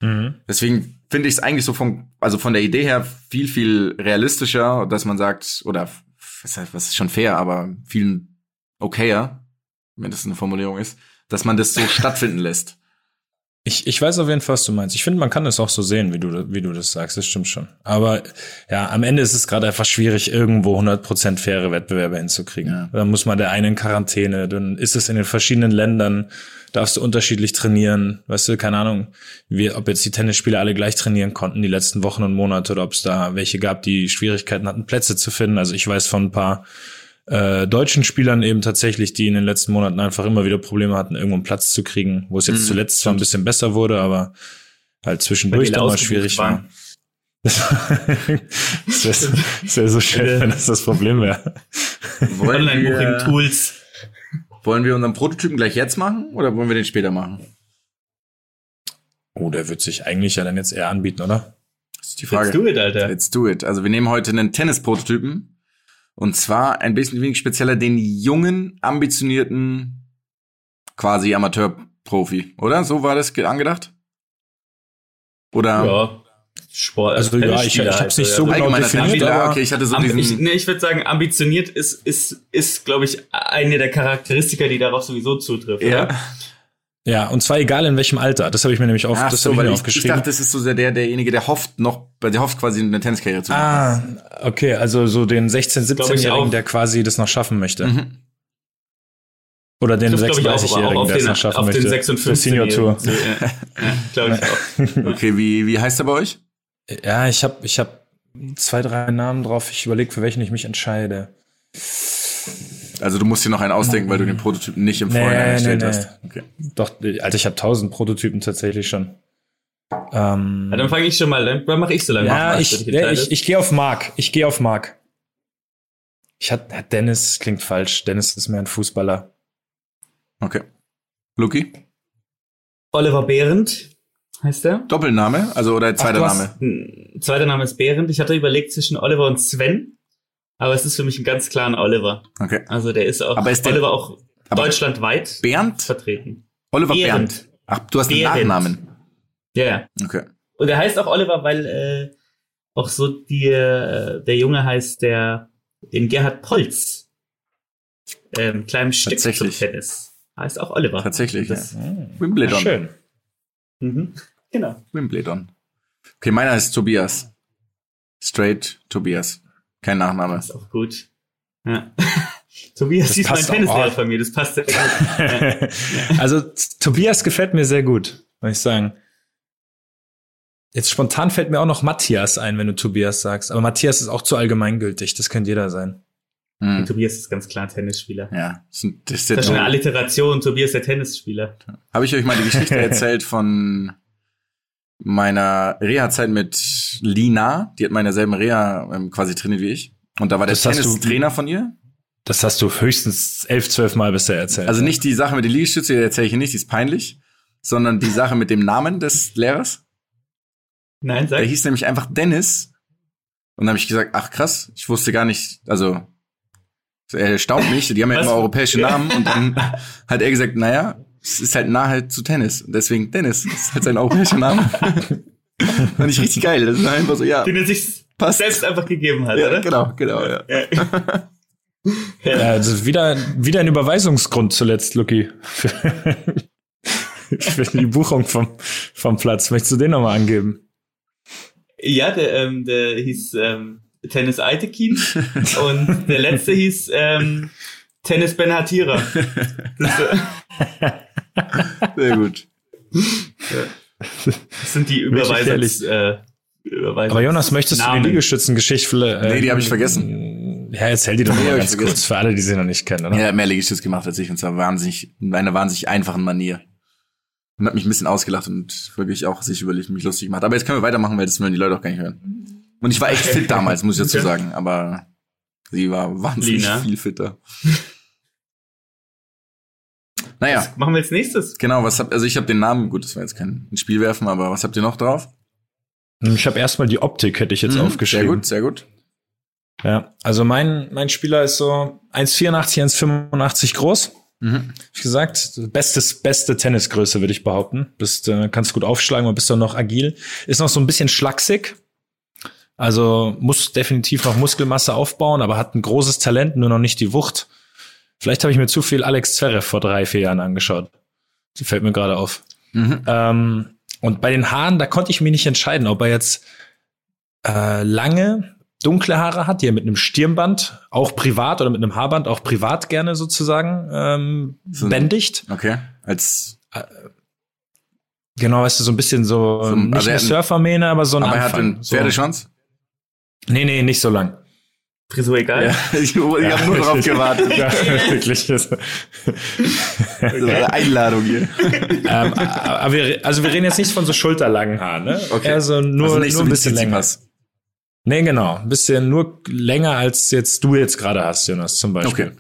Mhm. Deswegen finde ich es eigentlich so vom, also von der Idee her viel, viel realistischer, dass man sagt, oder was ist schon fair, aber viel okayer, wenn das eine Formulierung ist, dass man das so stattfinden lässt. Ich, ich weiß auf jeden Fall, was du meinst. Ich finde, man kann es auch so sehen, wie du, wie du das sagst. Das stimmt schon. Aber ja, am Ende ist es gerade einfach schwierig, irgendwo 100% faire Wettbewerbe hinzukriegen. Ja. Dann muss man der eine in Quarantäne, dann ist es in den verschiedenen Ländern, darfst du unterschiedlich trainieren. Weißt du, keine Ahnung, wie, ob jetzt die Tennisspieler alle gleich trainieren konnten die letzten Wochen und Monate oder ob es da welche gab, die Schwierigkeiten hatten, Plätze zu finden. Also ich weiß von ein paar äh, deutschen Spielern eben tatsächlich, die in den letzten Monaten einfach immer wieder Probleme hatten, irgendwo einen Platz zu kriegen, wo es jetzt Mhm, zuletzt zwar ein bisschen besser wurde, aber halt zwischendurch dann mal schwierig war. waren. das wäre wär so schön, wenn das das Problem wäre. Wollen wir, Online-Booking-Tools. wollen wir unseren Prototypen gleich jetzt machen oder wollen wir den später machen? Oh, der wird sich eigentlich ja dann jetzt eher anbieten, oder? Das ist die Let's Frage. do it, Alter. Let's do it. Also wir nehmen heute einen Tennis-Prototypen. Und zwar ein bisschen wenig spezieller den jungen, ambitionierten, quasi Amateur-Profi, oder? So war das ge- angedacht? Oder Ja. Sport. Also, ja, ich- ich hab's nicht so genau definiert, aber- Okay, ich hatte so diesen... ich, nee, ich würde sagen, ambitioniert ist, ist, ist glaube ich, eine der Charakteristika, die darauf sowieso zutrifft. ja. Oder? Ja, und zwar egal in welchem Alter. Das habe ich mir nämlich auf, Ach das so, habe ich weil mir ich, ich aufgeschrieben. dachte, das ist so der, der derjenige, der hofft noch, der hofft quasi eine Tenniskarriere zu machen. ah, okay, also so den 16-, Glaub ich 17-Jährigen, auch. der quasi das noch schaffen möchte. Mhm. Oder den Trifft, glaub ich, auch, aber auch 36-Jährigen, auf der es den, noch schaffen auf möchte. den 6 und Für 15 Senior Tour. Ja, ja, glaube ich auch. Okay, wie, wie heißt er bei euch? Ja, ich habe ich hab zwei, drei Namen drauf. Ich überlege, für welchen ich mich entscheide. Also du musst dir noch einen ausdenken, weil du den Prototypen nicht im Nee, Vorhinein nee, erstellt nee. hast. Okay. Doch, also ich habe tausend Prototypen tatsächlich schon. Ähm, Ja, dann fange ich schon mal, dann mache ich so lange. Mach ja, mal, ich, ja, ich, ich gehe auf Mark. Ich gehe auf Mark. Ich hat ja, Dennis klingt falsch. Dennis ist mehr ein Fußballer. Okay. Luki? Oliver Behrendt heißt er. Doppelname? Also oder zweiter hast- Name? Zweiter Name ist Behrendt. Ich hatte überlegt zwischen Oliver und Sven, aber es ist für mich ein ganz klaren Oliver. Okay. Also der ist auch Aber ist der- Oliver auch aber- deutschlandweit Bernd? vertreten. Oliver Behrendt. Bernd. Ach, du hast einen Behrendt. Nachnamen. Ja, ja. Okay. Und er heißt auch Oliver, weil äh, auch so die, äh, der Junge heißt, der in Gerhard Polz, ähm, kleinem Stück zum Tatsächlich. Tennis, heißt auch Oliver. Tatsächlich, Das, ja. Wimbledon. Ja, schön. mhm. Genau. Wimbledon. Okay, meiner heißt Tobias. Straight Tobias. Kein Nachname. ist auch gut. Ja. Tobias, Das siehst mein. Tennislehrer von mir, das passt sehr gut. Also Tobias gefällt mir sehr gut, muss ich sagen. Jetzt spontan fällt mir auch noch Matthias ein, wenn du Tobias sagst. Aber Matthias ist auch zu allgemeingültig. Das könnte jeder sein. Hm. Tobias ist ganz klar Tennisspieler. Ja, das ist- das ist Das ist eine Alliteration, Tobias der Tennisspieler. Habe ich euch mal die Geschichte erzählt von meiner Reha-Zeit mit Lina. Die hat meine selben Reha ähm, quasi trainiert wie ich. Und da war der Das du- Tennistrainer von ihr. Das hast du höchstens elf, zwölf Mal bisher erzählt. Also nicht die Sache mit den Liegestütze, die erzähle ich hier nicht, die ist peinlich, sondern die Sache mit dem Namen des Lehrers. Nein, sag. Der hieß nämlich einfach Dennis. Und dann habe ich gesagt, ach krass, ich wusste gar nicht, also er erstaunt mich, die haben ja immer europäische Namen und dann hat er gesagt, naja, es ist halt nahe zu Tennis. Deswegen Dennis, das ist halt sein europäischer Name. Fand ich richtig geil. Das ist einfach so, ja, Den er sich passt. selbst einfach gegeben hat, ja, oder? genau, genau, ja. Ja. Ja, also wieder, wieder ein Überweisungsgrund zuletzt, Lucky. Für, für die Buchung vom, vom Platz. Möchtest du den nochmal angeben? Ja, der, ähm, der hieß ähm, Tennis Aitekin und der letzte hieß ähm, Tennis Ben Hatira. Sehr gut. das sind die Überweisungs, äh, Überweisungs Aber Jonas, möchtest du Namen. die Liegestützengeschichte? Äh, Nee, die habe ich vergessen. Ja, erzähl die doch Nee, mal ganz vergessen. kurz für alle, die sie noch nicht kennen, oder? Er hat mehr Liegestütz gemacht als ich und zwar wahnsinnig, in einer wahnsinnig einfachen Manier. Und hat mich ein bisschen ausgelacht und wirklich auch sich über mich lustig gemacht. Aber jetzt können wir weitermachen, weil das wollen die Leute auch gar nicht hören. Und ich war echt fit damals, muss ich dazu sagen. Aber sie war wahnsinnig Lina. viel fitter. Naja, Was machen wir als nächstes? genau, was habt, also ich habe den Namen, gut, das war jetzt kein ein Spiel werfen, aber was habt ihr noch drauf? Ich habe erstmal die Optik, hätte ich jetzt Mhm, aufgeschrieben. Sehr gut, sehr gut. Ja, also mein, mein Spieler ist so 1,84, 1,85 groß. Mhm. Ich gesagt, bestes, beste Tennisgröße, würde ich behaupten. Bist, äh, kannst gut aufschlagen, aber bist doch noch agil. Ist noch so ein bisschen schlaksig. Also muss definitiv noch Muskelmasse aufbauen, aber hat ein großes Talent, nur noch nicht die Wucht. Vielleicht habe ich mir zu viel Alex Zverev vor drei, vier Jahren angeschaut. Die fällt mir gerade auf. Mhm. Ähm, und bei den Haaren, da konnte ich mich nicht entscheiden, ob er jetzt äh, lange, dunkle Haare hat, die er mit einem Stirnband, auch privat oder mit einem Haarband, auch privat gerne sozusagen ähm, So bändigt. Okay. Als, Genau, weißt du, so ein bisschen so, So, nicht also eine Surfermähne, aber so ein aber er hat Anfang. einen so. Pferdeschwanz? Nee, nee, nicht so lang. Frisur egal. Ja, ich, ich habe nur drauf gewartet. ja, wirklich. Das war eine Einladung hier. ähm, aber wir, also wir reden jetzt nicht von so schulterlangen Haaren, ne? Okay. Also nur, also nicht nur so ein bisschen länger. Tsitsipas. Nee, genau. Ein bisschen nur länger als jetzt du jetzt gerade hast, Jonas, zum Beispiel. Okay.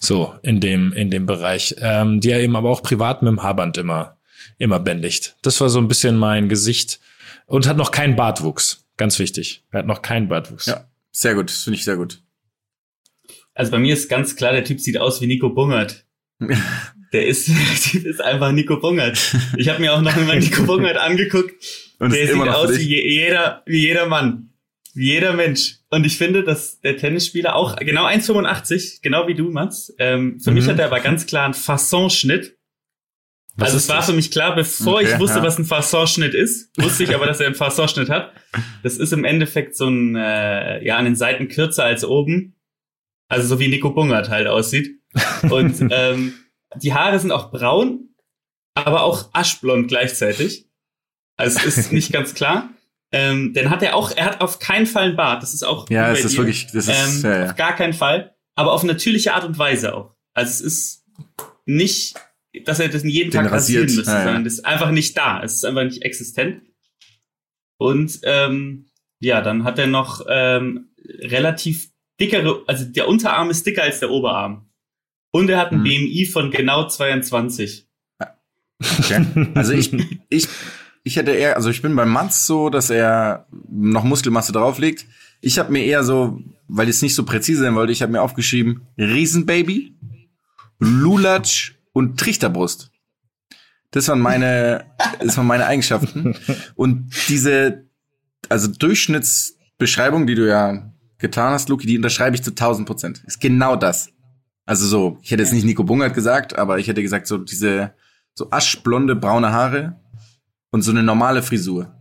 So, in dem, in dem Bereich. Ähm, die er eben aber auch privat mit dem Haarband immer, immer bändigt. Das war so ein bisschen mein Gesicht. Und hat noch keinen Bartwuchs. Ganz wichtig. Er hat noch keinen Bartwuchs. Ja, sehr gut. Das finde ich sehr gut. Also bei mir ist ganz klar, der Typ sieht aus wie Nico Bungert. Der ist, der Typ ist einfach Nico Bungert. Ich habe mir auch noch mal Nico Bungert angeguckt. Und der sieht immer aus wie jeder, wie jeder Mann. Wie jeder Mensch. Und ich finde, dass der Tennisspieler auch genau 1,85, genau wie du, Mats. Ähm, für Mhm. mich hat er aber ganz klar einen Fasson-Schnitt. Was also es war das? für mich klar, bevor Okay, ich wusste, ja. was ein Fasson-Schnitt ist, wusste ich aber, dass er einen Fasson-Schnitt hat. Das ist im Endeffekt so ein, äh, ja, an den Seiten kürzer als oben. Also so wie Nico Bungert halt aussieht. Und ähm, die Haare sind auch braun, aber auch aschblond gleichzeitig. Also es ist nicht ganz klar. Ähm, dann hat er auch, er hat auf keinen Fall einen Bart. Das ist auch Ja, es ist dir. wirklich, das ist, ähm, ja, ja. auf gar keinen Fall. aber auf natürliche Art und Weise auch. Also es ist nicht, dass er das jeden Den Tag rasieren rasiert. müsste, Ja, ja. sondern das ist einfach nicht da. Es ist einfach nicht existent. Und ähm, ja, dann hat er noch ähm, relativ dickere, also der Unterarm ist dicker als der Oberarm. Und er hat ein Mhm. BMI von genau 22. Okay. Also ich, ich, ich hätte eher, also ich bin beim Mats so, dass er noch Muskelmasse drauflegt. Ich habe mir eher so, weil ich es nicht so präzise sein wollte, ich habe mir aufgeschrieben Riesenbaby, Lulatsch und Trichterbrust. Das waren meine, das waren meine Eigenschaften. Und diese, also Durchschnittsbeschreibung, die du ja getan hast, Luki, die unterschreibe ich zu 1000 Prozent. Ist genau das. Also so, ich hätte jetzt nicht Nico Bungert gesagt, aber ich hätte gesagt so diese so aschblonde braune Haare und so eine normale Frisur.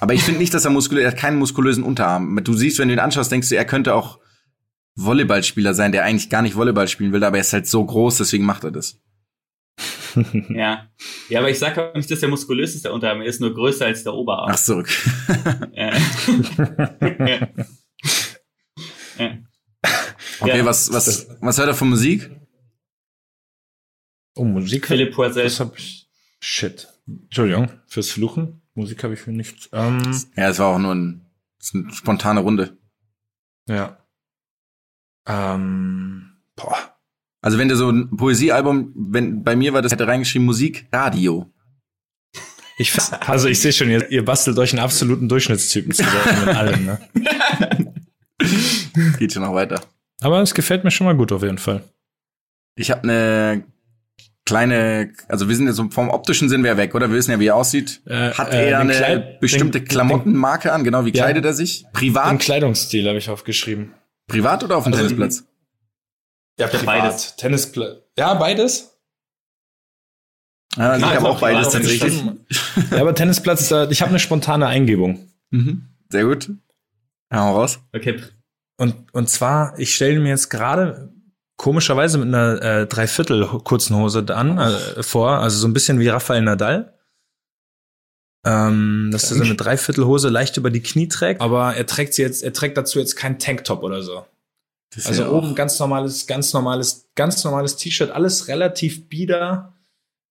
Aber ich finde nicht, dass er muskulös, er hat keinen muskulösen Unterarm. Du siehst, wenn du ihn anschaust, denkst du, er könnte auch Volleyballspieler sein, der eigentlich gar nicht Volleyball spielen will, aber er ist halt so groß, deswegen macht er das. Ja. Ja, aber ich sage auch nicht, dass der muskulös ist, der Unterarm. Er ist nur größer als der Oberarm. Ach so. okay. Ja. ja. Okay, Ja. was, was, was hört er von Musik? Oh, Musik. Philipp Poisel. Das hab ich. Shit. Entschuldigung fürs Fluchen. Musik habe ich für nichts. Ähm, Ja, es war auch nur ein, es ist eine spontane Runde. ja. Ähm, boah. Also wenn du so ein Poesiealbum, wenn bei mir war das hätte reingeschrieben Musik, Radio. Ich, also ich sehe schon, ihr, ihr bastelt euch einen absoluten Durchschnittstypen zusammen mit allem, ne? Geht schon noch weiter. Aber es gefällt mir schon mal gut auf jeden Fall. Ich habe eine kleine, also wir sind jetzt so vom optischen sind wir weg, oder? Wir wissen ja, wie er aussieht. Äh, Hat äh, er den eine Kleid- bestimmte den- Klamottenmarke an? Genau, wie Ja. kleidet er sich? Den Privat? Kleidungsstil habe ich aufgeschrieben. Privat oder auf dem Also- Tennisplatz? Ja, privat. beides. Tennisplatz. Ja, beides. Ja, ich habe auch privat beides tatsächlich. Ja, aber Tennisplatz, da- ich habe eine spontane Eingebung. Mhm. Sehr gut. Hau raus. Okay. Und, und zwar, ich stelle mir jetzt gerade komischerweise mit einer äh, Dreiviertel kurzen Hose an äh, vor, also so ein bisschen wie Rafael Nadal. Ähm, dass er so eine Dreiviertelhose leicht über die Knie trägt, aber er trägt sie jetzt, er trägt dazu jetzt kein Tanktop oder so. Das Also ja oben ganz normales, ganz normales, ganz normales T-Shirt, alles relativ bieder.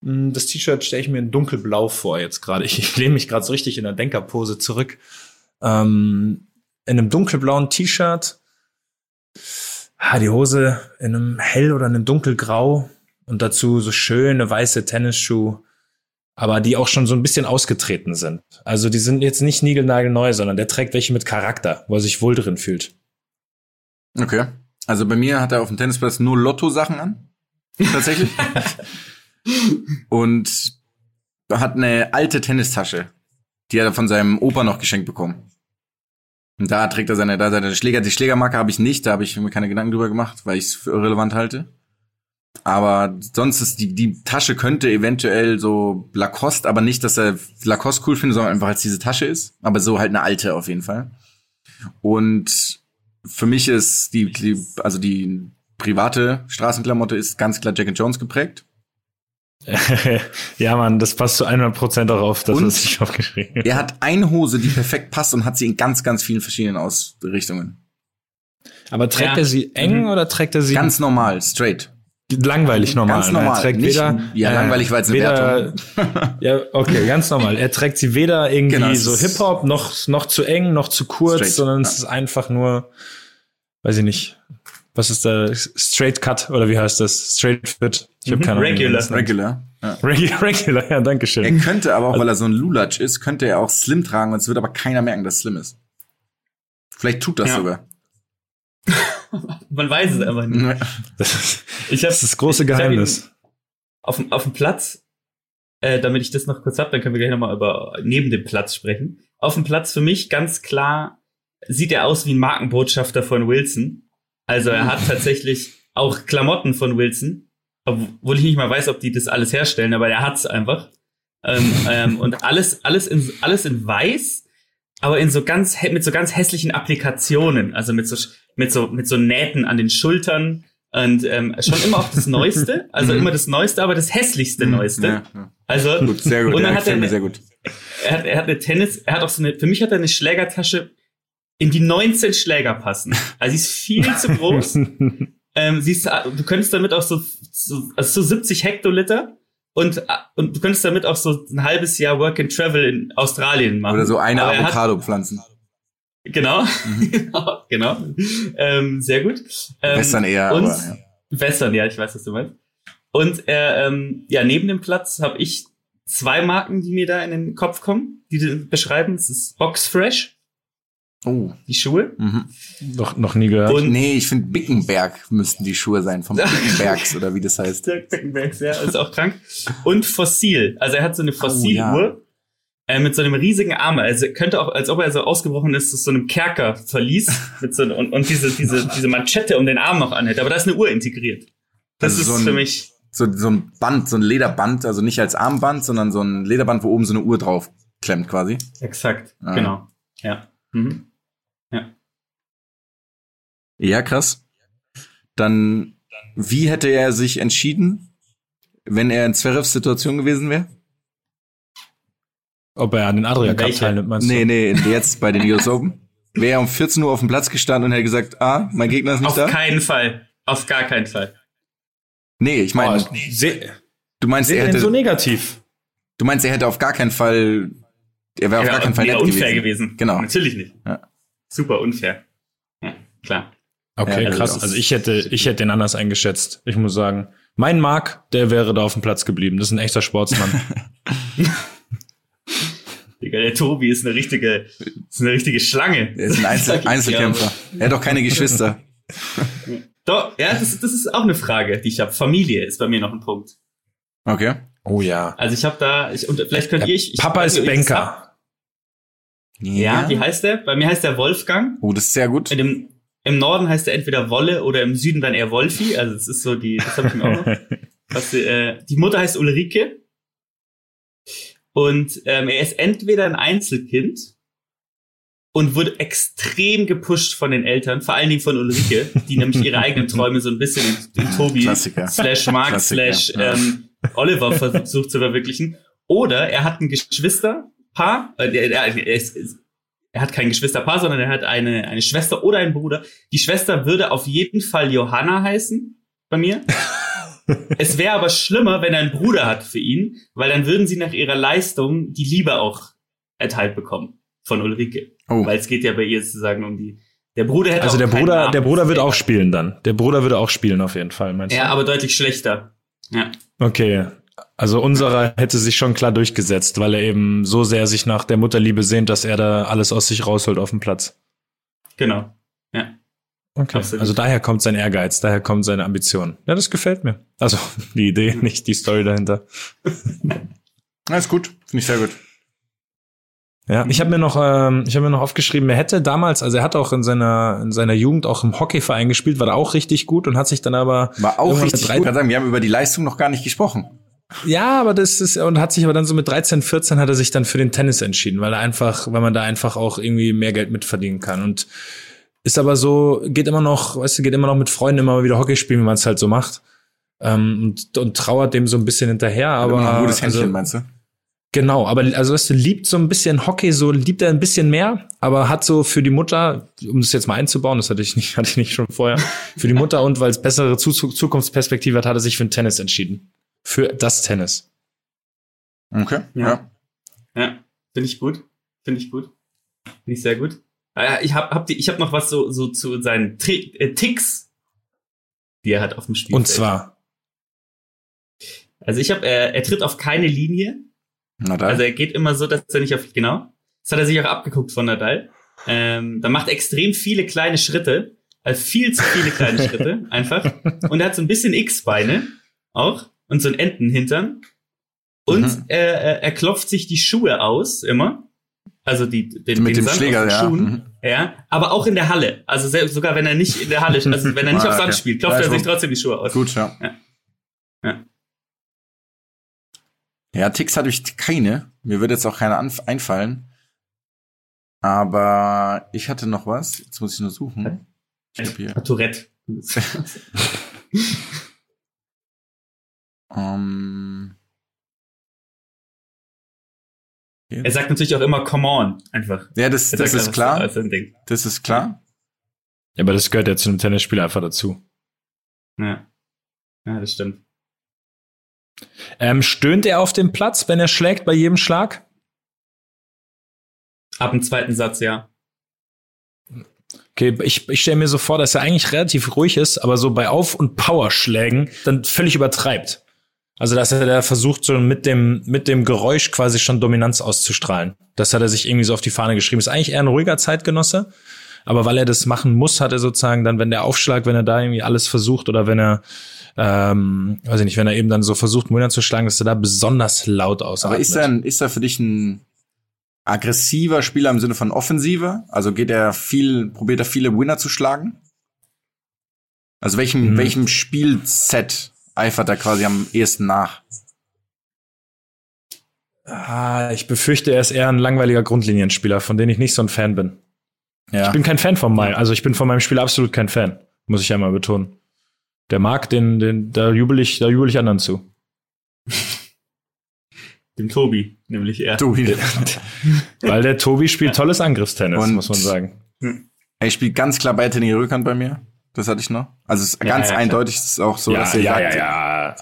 Mm, Das T-Shirt stelle ich mir in dunkelblau vor jetzt gerade. Ich, ich lehne mich gerade so richtig in der Denkerpose zurück. Ähm, in einem dunkelblauen T-Shirt. Ah, die Hose in einem hell oder einem dunkelgrau und dazu so schöne weiße Tennisschuhe, aber die auch schon so ein bisschen ausgetreten sind. Also die sind jetzt nicht niegelnagelneu, sondern der trägt welche mit Charakter, wo er sich wohl drin fühlt. Okay. Also bei mir hat er auf dem Tennisplatz nur Lotto-Sachen an. Tatsächlich. Und hat eine alte Tennistasche. Die hat er von seinem Opa noch geschenkt bekommen. Und da trägt er seine, da seine Schläger. Die Schlägermarke habe ich nicht, da habe ich mir keine Gedanken drüber gemacht, weil ich es für irrelevant halte. Aber sonst ist die, die Tasche könnte eventuell so Lacoste, aber nicht, dass er Lacoste cool findet, sondern einfach als diese Tasche ist. Aber so halt eine alte auf jeden Fall. Und für mich ist die, die also die private Straßenklamotte ist ganz klar Jack and Jones geprägt. ja, Mann, das passt zu 100% darauf, das Und? was ich aufgeschrieben habe. Er hat eine Hose, die perfekt passt und hat sie in ganz, ganz vielen verschiedenen Ausrichtungen. Aber trägt Ja. er sie eng Mhm. oder trägt er sie Ganz normal, straight. Langweilig normal? Ganz ne? Er normal. trägt Nicht- weder, ja, langweilig war jetzt eine weder, Ja, okay, ganz normal. Er trägt sie weder irgendwie Genau, so Hip-Hop, noch, noch zu eng, noch zu kurz, Straight, sondern ja. es ist einfach nur, weiß ich nicht, was ist da, Straight Cut oder wie heißt das? Straight Fit? Ich habe Mhm, keine Ahnung. Regular. Regular. Ja. Regular, ja, danke Er schön. könnte aber auch, weil er so ein Lulatsch ist, könnte er auch Slim tragen und es wird aber keiner merken, dass es Slim ist. Vielleicht tut das Ja. sogar. Man weiß es einfach nicht. Das Ich hab, das, ist das große ich- ich Geheimnis. auf, dem- auf dem Platz, äh, damit ich das noch kurz hab, dann können wir gleich nochmal über neben dem Platz sprechen. Auf dem Platz für mich ganz klar sieht er aus wie ein Markenbotschafter von Wilson. Also er hat tatsächlich auch Klamotten von Wilson, obwohl ich nicht mal weiß, ob die das alles herstellen, aber er hat's einfach. Ähm, ähm, und alles, alles in, alles in weiß, aber in so ganz, mit so ganz hässlichen Applikationen, also mit so, mit so, mit so Nähten an den Schultern und ähm, schon immer auch das Neueste, also Mhm. immer das Neueste, aber das hässlichste Neueste. Ja, ja. Also Gut, sehr gut. Und dann ja, hat er eine- sehr gut. er hat, er hat eine Tennis, er hat auch so eine, für mich hat er eine Schlägertasche in die 19 Schläger passen. Also sie ist viel zu groß. ähm, sie ist, du könntest damit auch so, so, also so 70 Hektoliter und, und du könntest damit auch so ein halbes Jahr Work and Travel in Australien machen. Oder so eine Aber Avocado pflanzen. Genau, mhm. genau. Ähm, sehr gut. Ähm, Western eher. Und, aber, ja. Western, ja, ich weiß, was du meinst. Und äh, ähm, ja, neben dem Platz habe ich zwei Marken, die mir da in den Kopf kommen, die beschreiben. Das ist Box Fresh. Oh. Die Schuhe? Mhm. Noch, noch nie gehört. Und nee, ich finde Bickenberg müssten die Schuhe sein, vom Bickenbergs oder wie das heißt. Bickenbergs, ja, ist auch krank. Und Fossil. Also er hat so eine Fossiluhr. Oh, ja. Äh, mit so einem riesigen Arm, also könnte auch, als ob er so ausgebrochen ist, aus so einem Kerker verließ mit so, und, und diese, diese, diese Manschette um den Arm noch anhält. Aber da ist eine Uhr integriert. Das, das ist, so ein, für mich. So, so ein Band, so ein Lederband, also nicht als Armband, sondern so ein Lederband, wo oben so eine Uhr drauf klemmt quasi. Exakt, ah. genau. Ja. Mhm. Ja. Ja, krass. Dann, wie hätte er sich entschieden, wenn er in Zverevs Situation gewesen wäre? Ob er an den Adria Cup teilnimmt, meinst du? Nee, nee, jetzt bei den US Open. Wäre er um 14 Uhr auf dem Platz gestanden und hätte gesagt, ah, mein Gegner ist nicht auf da? Auf keinen Fall. Auf gar keinen Fall. Nee, ich meine, oh, du meinst, er hätte so negativ. Du meinst, er hätte auf gar keinen Fall, er wäre auf gar keinen Fall nett unfair gewesen. gewesen. Genau. Natürlich nicht. Ja. Super unfair. Ja, klar. Okay, ja, krass. Also ich hätte, ich hätte den anders eingeschätzt. Ich muss sagen, mein Mark, der wäre da auf dem Platz geblieben. Das ist ein echter Sportsmann. Digga, der Tobi ist eine richtige, ist eine richtige Schlange. Er ist ein Einzel Einzelkämpfer. Er hat doch keine Geschwister. Doch, ja, das, das ist auch eine Frage, die ich habe. Familie ist bei mir noch ein Punkt. Okay. Oh ja. Also ich habe da, ich, und vielleicht könnt ihr, ich, Papa ist Banker. Ja. ja, wie heißt der? Bei mir heißt der Wolfgang. Oh, das ist sehr gut. Dem, Im Norden heißt er entweder Wolle oder im Süden dann eher Wolfi. Also das ist so die, das habe ich mir auch noch. Was, äh, die Mutter heißt Ulrike. Und ähm, er ist entweder ein Einzelkind und wird extrem gepusht von den Eltern, vor allen Dingen von Ulrike, die nämlich ihre eigenen Träume so ein bisschen in, in Tobi Klassiker. slash Mark Klassiker. slash ähm, Oliver versucht zu verwirklichen. Oder er hat ein Geschwisterpaar, äh, er, er, ist, er hat kein Geschwisterpaar, sondern er hat eine, eine Schwester oder einen Bruder. Die Schwester würde auf jeden Fall Johanna heißen bei mir. Es wäre aber schlimmer, wenn er einen Bruder hat für ihn, weil dann würden sie nach ihrer Leistung die Liebe auch erteilt bekommen von Ulrike. Oh. Weil es geht ja bei ihr sozusagen um die. Der Bruder hätte Also der Bruder, der Bruder wird auch spielen dann. Der Bruder würde auch spielen auf jeden Fall, meinst du? Ja, aber deutlich schlechter. Ja. Okay. Also unserer hätte sich schon klar durchgesetzt, weil er eben so sehr sich nach der Mutterliebe sehnt, dass er da alles aus sich rausholt auf dem Platz. Genau. Ja. Okay. Absolut. Also daher kommt sein Ehrgeiz, daher kommt seine Ambition. Ja, das gefällt mir. Also die Idee, nicht die Story dahinter. Ist gut. Finde ich sehr gut. Ja, ich habe mir noch, ähm, ich habe mir noch aufgeschrieben, er hätte damals, also er hat auch in seiner in seiner Jugend auch im Hockeyverein gespielt, war da auch richtig gut und hat sich dann aber war auch richtig gut. Sagen, wir haben über die Leistung noch gar nicht gesprochen. Ja, aber das ist und hat sich aber dann so mit 13, 14 hat er sich dann für den Tennis entschieden, weil er einfach, weil man da einfach auch irgendwie mehr Geld mitverdienen kann und ist aber so, geht immer noch, weißt du, geht immer noch mit Freunden immer wieder Hockey spielen, wie man es halt so macht. Ähm, und, und trauert dem so ein bisschen hinterher, aber. Ein gutes Händchen, also, meinst du? Genau, aber also weißt du, liebt so ein bisschen Hockey, so liebt er ein bisschen mehr, aber hat so für die Mutter, um das jetzt mal einzubauen, das hatte ich nicht, hatte ich nicht schon vorher, für die Mutter und weil es bessere Zukunftsperspektive hat, hat er sich für ein Tennis entschieden. Für das Tennis. Okay, ja. Ja, ja. finde ich gut. Finde ich gut. Finde ich sehr gut. Äh, ich habe hab die, ich hab noch was so, so zu seinen Tri äh, Ticks, die er hat auf dem Spiel. Und zwar? Also ich habe, er, er tritt auf keine Linie. Nadal. Also er geht immer so, dass er nicht auf, genau. Das hat er sich auch abgeguckt von Nadal. Ähm, da macht extrem viele kleine Schritte. Also viel zu viele kleine Schritte, einfach. Und er hat so ein bisschen X-Beine auch und so ein Entenhintern. Und mhm. er, er klopft sich die Schuhe aus, immer. Also die, den, mit den dem Sand Schläger, ja. Schuhen, mhm. ja. Aber auch in der Halle. Also selbst, sogar wenn er nicht in der Halle, also wenn er nicht ah, auf Sand okay. spielt, klopft ja, er sich trotzdem die Schuhe aus. Gut, ja. Ja, ja. ja Ticks hatte ich keine. Mir würde jetzt auch keiner einfallen. Aber ich hatte noch was. Jetzt muss ich nur suchen. Ich hab hier. Tourette. um, Er sagt natürlich auch immer come on, einfach. Ja, das, das ist einfach klar. so als ein Ding. Das ist klar. Ja, aber das gehört ja zu einem Tennisspiel einfach dazu. Ja. ja, das stimmt. Ähm, stöhnt er auf dem Platz, wenn er schlägt bei jedem Schlag? Ab dem zweiten Satz, ja. Okay, ich, ich stelle mir so vor, dass er eigentlich relativ ruhig ist, aber so bei Auf- und Powerschlägen dann völlig übertreibt. Also, dass er da versucht, so mit dem, mit dem Geräusch quasi schon Dominanz auszustrahlen. Das hat er sich irgendwie so auf die Fahne geschrieben. Ist eigentlich eher ein ruhiger Zeitgenosse. Aber weil er das machen muss, hat er sozusagen dann, wenn der Aufschlag, wenn er da irgendwie alles versucht oder wenn er, ähm, weiß ich nicht, wenn er eben dann so versucht, Müller zu schlagen, dass er da besonders laut ausatmet. Aber ist er, ein- ist er für dich ein aggressiver Spieler im Sinne von offensiver? Also geht er viel, probiert er viele Winner zu schlagen? Also welchem, Mhm. welchem Spielset eifert er quasi am ehesten nach? Ah, ich befürchte, er ist eher ein langweiliger Grundlinienspieler, von dem ich nicht so ein Fan bin. Ja. Ich bin kein Fan von meinem, also ich bin von meinem Spiel absolut kein Fan, muss ich einmal betonen. Der mag, den, den, da jubel ich, da jubel ich anderen zu. Dem Tobi, nämlich er. du, Weil der Tobi spielt tolles Angriffstennis, Und- muss man sagen. er spielt ganz klar Beidhändige Rückhand bei mir. Das hatte ich noch. Also es ist Ja, ganz ja, eindeutig, es ist auch so, ja, dass er ja, sagt, ja, ja.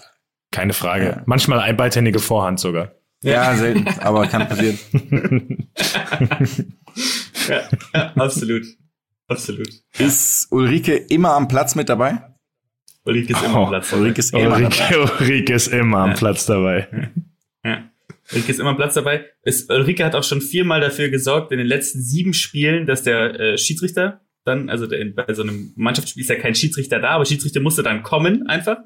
Keine Frage. Ja. Manchmal ein beidhändige Vorhand sogar. ja, selten, aber kann passieren. Ja, ja, absolut. Absolut. Ist Ulrike immer am Platz mit dabei? Ulrike ist immer Oh, am Platz. Ulrike ist immer dabei. Ulrike, Ulrike ist immer am. Platz dabei. Ja. Ulrike ist immer am Platz dabei. Es, Ulrike hat auch schon viermal dafür gesorgt, in den letzten sieben Spielen, dass der äh, Schiedsrichter dann, also der, bei so einem Mannschaftsspiel ist ja kein Schiedsrichter da, aber Schiedsrichter musste dann kommen einfach,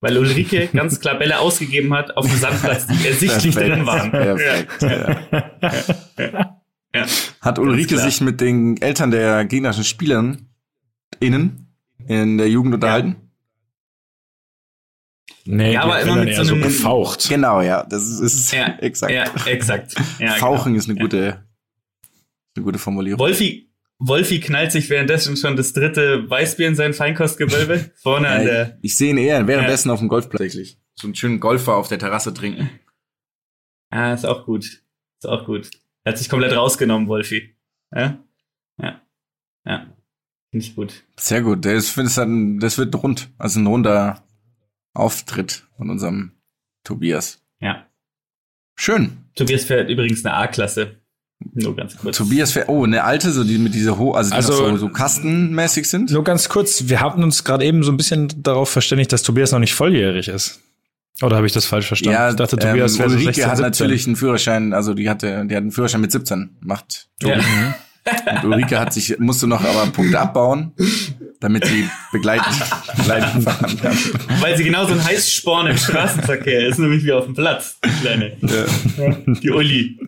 weil Ulrike ganz klar Bälle ausgegeben hat auf dem Sandplatz, die ersichtlich drin waren. Perfekt. Ja. Ja. Hat Ulrike sich mit den Eltern der gegnerischen Spielern innen in der Jugend unterhalten? Nee, Ja, aber immer mit so einem- gefaucht. Genau, ja, das ist, ist Ja, exakt. Ja, exakt. Ja, Fauchen genau. ist eine gute, eine gute Formulierung. Wolfi, Wolfi knallt sich währenddessen schon das dritte Weißbier in sein Feinkostgewölbe vorne an Ja, der. ich, ich sehe ihn eher währenddessen auf dem Golfplatz tatsächlich. So einen schönen Golfer auf der Terrasse trinken. Ah, ist auch gut. Ist auch gut. Er hat sich komplett rausgenommen, Wolfi. Ja? Ja. Ja. Finde ich gut. Sehr gut. Das, das wird rund. Also ein runder Auftritt von unserem Tobias. Ja. Schön. Tobias fährt übrigens eine A-Klasse. Nur ganz kurz. Tobias fährt, oh, eine alte, so die mit dieser ho also die Also- so, so kastenmäßig sind. Nur ganz kurz, wir haben uns gerade eben so ein bisschen darauf verständigt, dass Tobias noch nicht volljährig ist. Oder habe ich das falsch verstanden? Ja, ich dachte, Tobias ähm, wäre so Ulrike 16, hat 17. natürlich einen Führerschein, also die hatte, die hat einen Führerschein mit 17. Macht Tobi. Ja. Und Ulrike hat sich, musste noch aber Punkte abbauen, damit sie begleiten, begleiten fahren kann. Weil sie genauso ein Heißsporn im Straßenverkehr ist, nämlich wie auf dem Platz, die Kleine. Ja. Die Uli.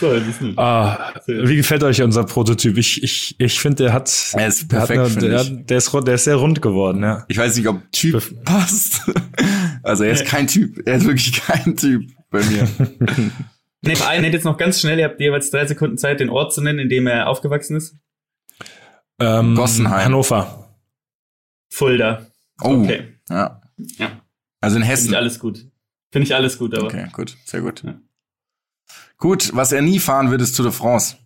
So. Ah, wie gefällt euch unser Prototyp? Ich, ich, ich finde, der hat, Er ist der, hat perfekt, eine, der, der, ist, der ist sehr rund geworden, ja. Ich weiß nicht, ob Typ Bef- passt. Also er ist kein Typ. Er ist wirklich kein Typ bei mir. Ne, Verein hätte jetzt noch ganz schnell, ihr habt jeweils drei Sekunden Zeit, den Ort zu nennen, in dem er aufgewachsen ist. Ähm, Gossenheim. Hannover. Fulda. Oh. Okay. Ja. Ja. Also in Finde ich Hessen. alles gut. Finde ich alles gut, aber. Okay, gut. Sehr gut. Ja. Gut, was er nie fahren wird, ist Tour de France.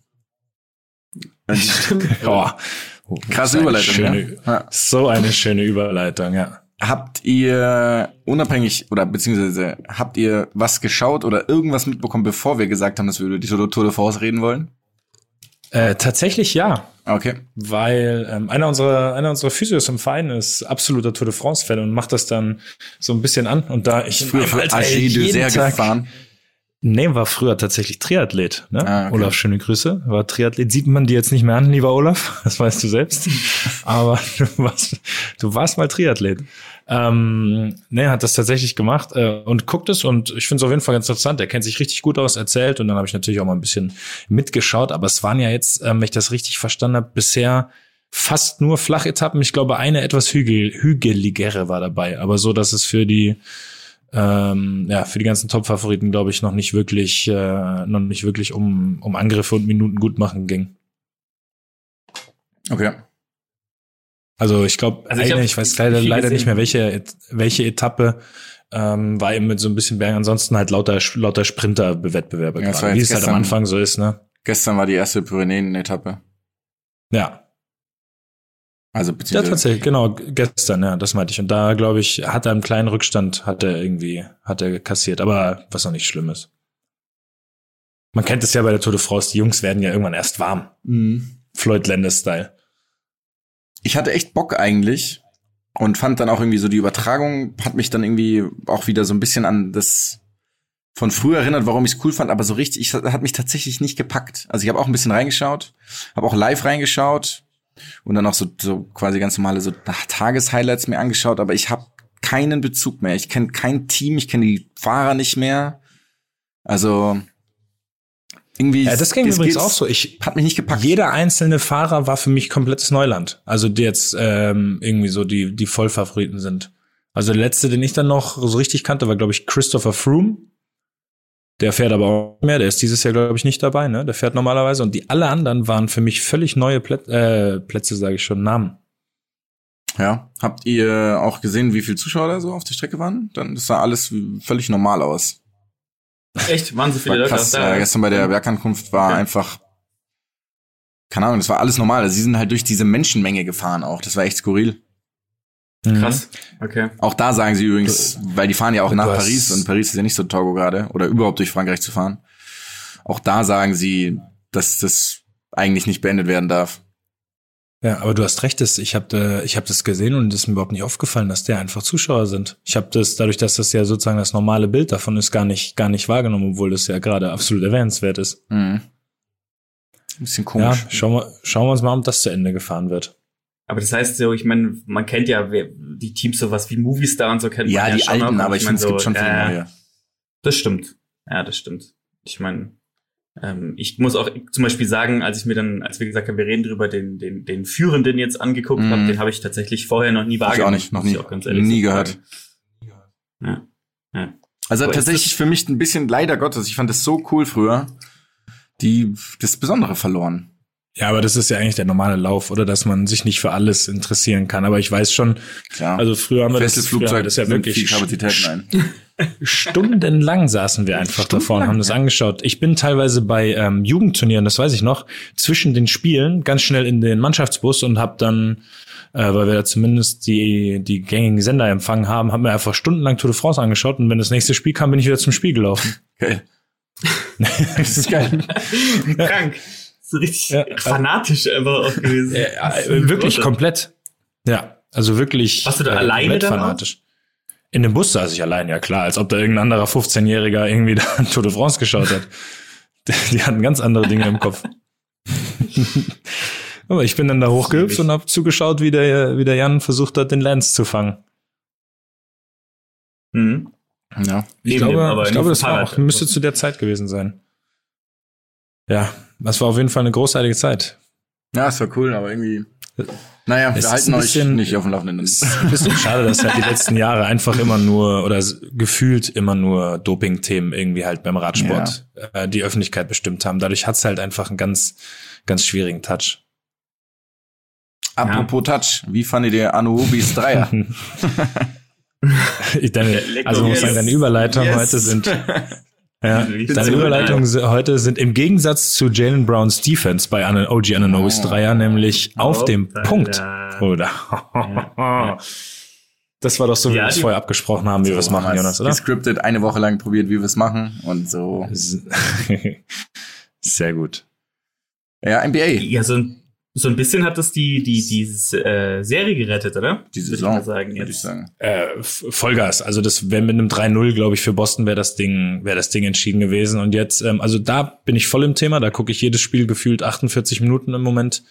Oh, Krasse Überleitung, schöne, ja? So eine schöne Überleitung, ja. Habt ihr unabhängig oder beziehungsweise habt ihr was geschaut oder irgendwas mitbekommen, bevor wir gesagt haben, dass wir über die Tour de France reden wollen? Äh, tatsächlich ja. Okay. weil ähm, einer unserer einer unserer Physios im Verein ist absoluter Tour de France Fan und macht das dann so ein bisschen an und da ich Früher für Alter AG jeden Dessert Tag- gefahren. Nee, war früher tatsächlich Triathlet. Ne? Ah, okay. Olaf, schöne Grüße. War Triathlet. Sieht man dir jetzt nicht mehr an, lieber Olaf. Das weißt du selbst. Aber du warst, du warst mal Triathlet. Ähm, nee, hat das tatsächlich gemacht äh, und guckt es und ich finde es auf jeden Fall ganz interessant. Er kennt sich richtig gut aus, erzählt und dann habe ich natürlich auch mal ein bisschen mitgeschaut. Aber es waren ja jetzt, ähm, wenn ich das richtig verstanden habe, bisher fast nur Flachetappen. Ich glaube, eine etwas hügel, hügeligere war dabei, aber so, dass es für die ähm, ja, für die ganzen Top-Favoriten, glaube ich, noch nicht wirklich, äh, noch nicht wirklich um, um Angriffe und Minuten gut machen ging. Okay. Also ich glaube, Also ich eine, hab ich weiß leider, leider gesehen. nicht mehr, welche, welche Etappe Ähm, war eben mit so ein bisschen Bergen, ansonsten halt lauter, lauter Sprinter-Wettbewerbe Ja, gerade, wie es halt am Anfang so ist, ne? Gestern war die erste Pyrenäen-Etappe. Ja, Also ja, tatsächlich, genau, gestern, ja, das meinte ich. Und da, glaube ich, hat er einen kleinen Rückstand, hat er irgendwie, hat er kassiert, aber was noch nicht schlimm ist. Man kennt es ja bei der Tour de France, die Jungs werden ja irgendwann erst warm. Mhm. Floyd Landis-Style. ich hatte echt Bock eigentlich und fand dann auch irgendwie so die Übertragung hat mich dann irgendwie auch wieder so ein bisschen an das von früher erinnert, warum ich es cool fand, aber so richtig, ich, hat mich tatsächlich nicht gepackt. Also ich habe auch ein bisschen reingeschaut, habe auch live reingeschaut und dann auch so, so quasi ganz normale so Tageshighlights mir angeschaut, aber ich habe keinen Bezug mehr. Ich kenne kein Team, ich kenne die Fahrer nicht mehr. Also irgendwie Ja, das ging es übrigens auch so. Ich, hat mich nicht gepackt. jeder einzelne Fahrer war für mich komplettes Neuland. Also die jetzt ähm, irgendwie so die die Vollfavoriten sind. Also der letzte, den ich dann noch so richtig kannte, war glaube ich Christopher Froome. Der fährt aber auch nicht mehr. Der ist dieses Jahr glaube ich nicht dabei. Ne, der fährt normalerweise. Und die alle anderen waren für mich völlig neue Plä äh, Plätze, sage ich schon, Namen. Ja. Habt ihr auch gesehen, wie viele Zuschauer da so auf der Strecke waren? Dann das sah alles völlig normal aus. Echt? Waren so viele Leute krass. da? Äh, gestern bei der Bergankunft war Okay. einfach keine Ahnung, das war alles normal. Sie sind halt durch diese Menschenmenge gefahren auch. Das war echt skurril. Mhm. Krass. Okay. Auch da sagen sie übrigens, weil die fahren ja auch nach Paris und Paris ist ja nicht so Togo gerade oder überhaupt durch Frankreich zu fahren. Auch da sagen sie, dass das eigentlich nicht beendet werden darf. Ja, aber du hast recht, ich habe äh, ich hab das gesehen und es ist mir überhaupt nicht aufgefallen, dass der einfach Zuschauer sind. Ich habe das, dadurch, dass das ja sozusagen das normale Bild davon ist, gar nicht, gar nicht wahrgenommen, obwohl das ja gerade absolut erwähnenswert ist. Mhm. Ein bisschen Ja, komisch. schauen wir, schauen wir uns mal, ob das zu Ende gefahren wird. Aber das heißt so, ich meine, man kennt ja die Teams sowas wie Movistar und so kennt Ja, man ja die schon alten, auch. aber ich mein, finde, es gibt schon viele äh, neue. Das stimmt. Ja, das stimmt. Ich meine, ähm, ich muss auch zum Beispiel sagen, als ich mir dann, als wir gesagt haben, wir reden drüber, den, den, den Führenden jetzt angeguckt Mhm. habe, den habe ich tatsächlich vorher noch nie Hab ich wahrgenommen. auch nicht, noch muss ich nie. Auch ganz ehrlich Nie so gehört. sagen. Ja. Also Aber tatsächlich für mich ein bisschen leider Gottes. Ich fand das so cool früher. Die das Besondere verloren. Ja, aber das ist ja eigentlich der normale Lauf, oder dass man sich nicht für alles interessieren kann. Aber ich weiß schon, Klar. also früher haben wir das, haben wir Fesselflugzeug das ja wirklich Kapazitäten ein. Stundenlang saßen wir einfach davor und haben das angeschaut. Ich bin teilweise bei ähm, Jugendturnieren, das weiß ich noch, zwischen den Spielen ganz schnell in den Mannschaftsbus und habe dann, äh, weil wir da zumindest die die gängigen Sender empfangen haben, haben wir einfach stundenlang Tour de France angeschaut und wenn das nächste Spiel kam, bin ich wieder zum Spiel gelaufen. Geil. das ist geil. Krank. So richtig Ja. fanatisch einfach auch gewesen. Ja, äh, wirklich komplett. Ja, also wirklich. Warst du da äh, alleine dann auch? fanatisch. In dem Bus saß ich allein, ja klar, als ob da irgendein anderer 15-Jähriger irgendwie da Tour de France geschaut hat. Die hatten ganz andere Dinge im Kopf. Aber ich bin dann da hochgehüpft und habe zugeschaut, wie der, wie der Jan versucht hat, den Lance zu fangen. Mhm. Ja. Ich Neben dem, glaube, aber ich glaube, das war auch, müsste zu der Zeit gewesen sein. Ja, das war auf jeden Fall eine großartige Zeit. Ja, es war cool, aber irgendwie. Naja, Es wir halten ein euch bisschen- nicht auf dem Laufenden. Es ist ein bisschen schade, dass halt die letzten Jahre einfach immer nur oder gefühlt immer nur Doping-Themen irgendwie halt beim Radsport äh, die Öffentlichkeit bestimmt haben. Dadurch hat's halt einfach einen ganz, ganz schwierigen Touch. Apropos Touch, wie fandet ihr Anuobis Dreier? Ich- deine, also muss sagen, deine Überleitungen Yes. heute sind ja, deine so Überleitungen heute sind im Gegensatz zu Jalen Browns Defense bei Ana- OG Ananobis Oh. Dreier nämlich auf Oh, dem da, Punkt. Bruder. ja. Das war doch so, wie Ja, wir es vorher abgesprochen haben, wie wir es machen, Jonas, oder? Gescriptet, eine Woche lang probiert, wie wir es machen und so. Sehr gut. Ja, NBA. Ja, so ein, so ein bisschen hat das die, die, die äh, Serie gerettet, oder? Die Würde ich Saison, sagen würde ich jetzt. sagen. Äh, Vollgas. Also das wäre mit einem 3-0, glaube ich, für Boston wäre das Ding, wäre das Ding entschieden gewesen. Und jetzt, ähm, also da bin ich voll im Thema. Da gucke ich jedes Spiel gefühlt 48 Minuten im Moment.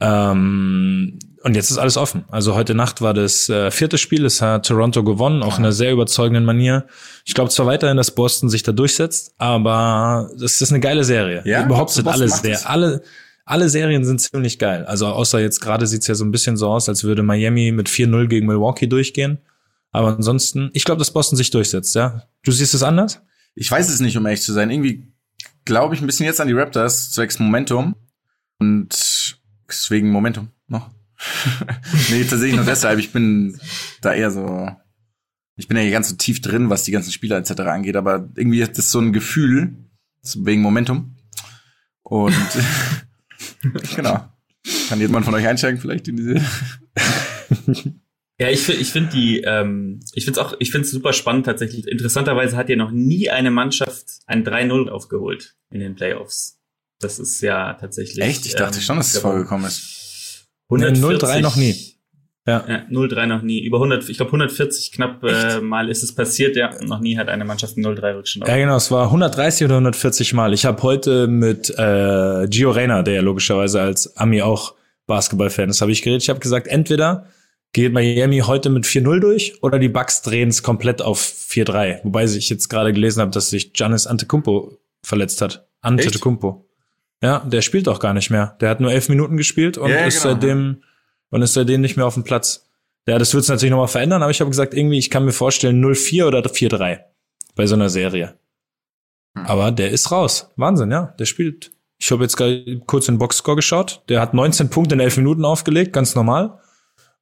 Ähm, und jetzt ist alles offen. Also heute Nacht war das äh, vierte Spiel. Es hat Toronto gewonnen, auch in einer sehr überzeugenden Manier. Ich glaube zwar weiterhin, dass Boston sich da durchsetzt, aber das ist eine geile Serie. Ja? Überhaupt sind alle sehr, alle, alle Serien sind ziemlich geil. Also außer jetzt gerade sieht's ja so ein bisschen so aus, als würde Miami mit 4-0 gegen Milwaukee durchgehen. Aber ansonsten, ich glaube, dass Boston sich durchsetzt, ja. Du siehst es anders? Ich weiß es nicht, um ehrlich zu sein. Irgendwie glaube ich ein bisschen jetzt an die Raptors, zwecks Momentum. Und deswegen Momentum noch. nee, tatsächlich nur deshalb. Ich bin da eher so ich bin ja hier ganz so tief drin, was die ganzen Spieler etc. angeht, aber irgendwie ist das so ein Gefühl, wegen Momentum. Und genau. Kann jemand von euch einsteigen vielleicht in diese? Ja, ich, ich finde die, ähm, ich finde es auch, ich finde es super spannend tatsächlich. Interessanterweise hat ja noch nie eine Mannschaft ein 3-0 aufgeholt in den Playoffs. Das ist ja tatsächlich. Echt? Ich dachte ähm, schon, dass es vorgekommen ist. 0-3 noch nie. Ja. ja 0-3 noch nie. Über 100, ich glaube 140 knapp äh, Mal ist es passiert, ja. Noch nie hat eine Mannschaft einen 0-3 Rückstand. Ja, genau, es war 130 oder 140 Mal. Ich habe heute mit äh, Gio Reyna, der ja logischerweise als Ami auch Basketball-Fan ist, habe ich geredet. Ich habe gesagt, entweder geht Miami heute mit 4-0 durch oder die Bucks drehen es komplett auf 4-3. Wobei ich jetzt gerade gelesen habe, dass sich Giannis Antetokounmpo verletzt hat. Antetokounmpo. Ja, der spielt auch gar nicht mehr. Der hat nur elf Minuten gespielt und ja, ist genau. seitdem und ist seitdem nicht mehr auf dem Platz. Ja, das wird es natürlich nochmal verändern, aber ich habe gesagt, irgendwie, ich kann mir vorstellen 0-4 oder 4-3 bei so einer Serie. Hm. Aber der ist raus. Wahnsinn, ja. Der spielt. Ich habe jetzt gerade kurz in den Boxscore geschaut. Der hat 19 Punkte in 11 Minuten aufgelegt, ganz normal.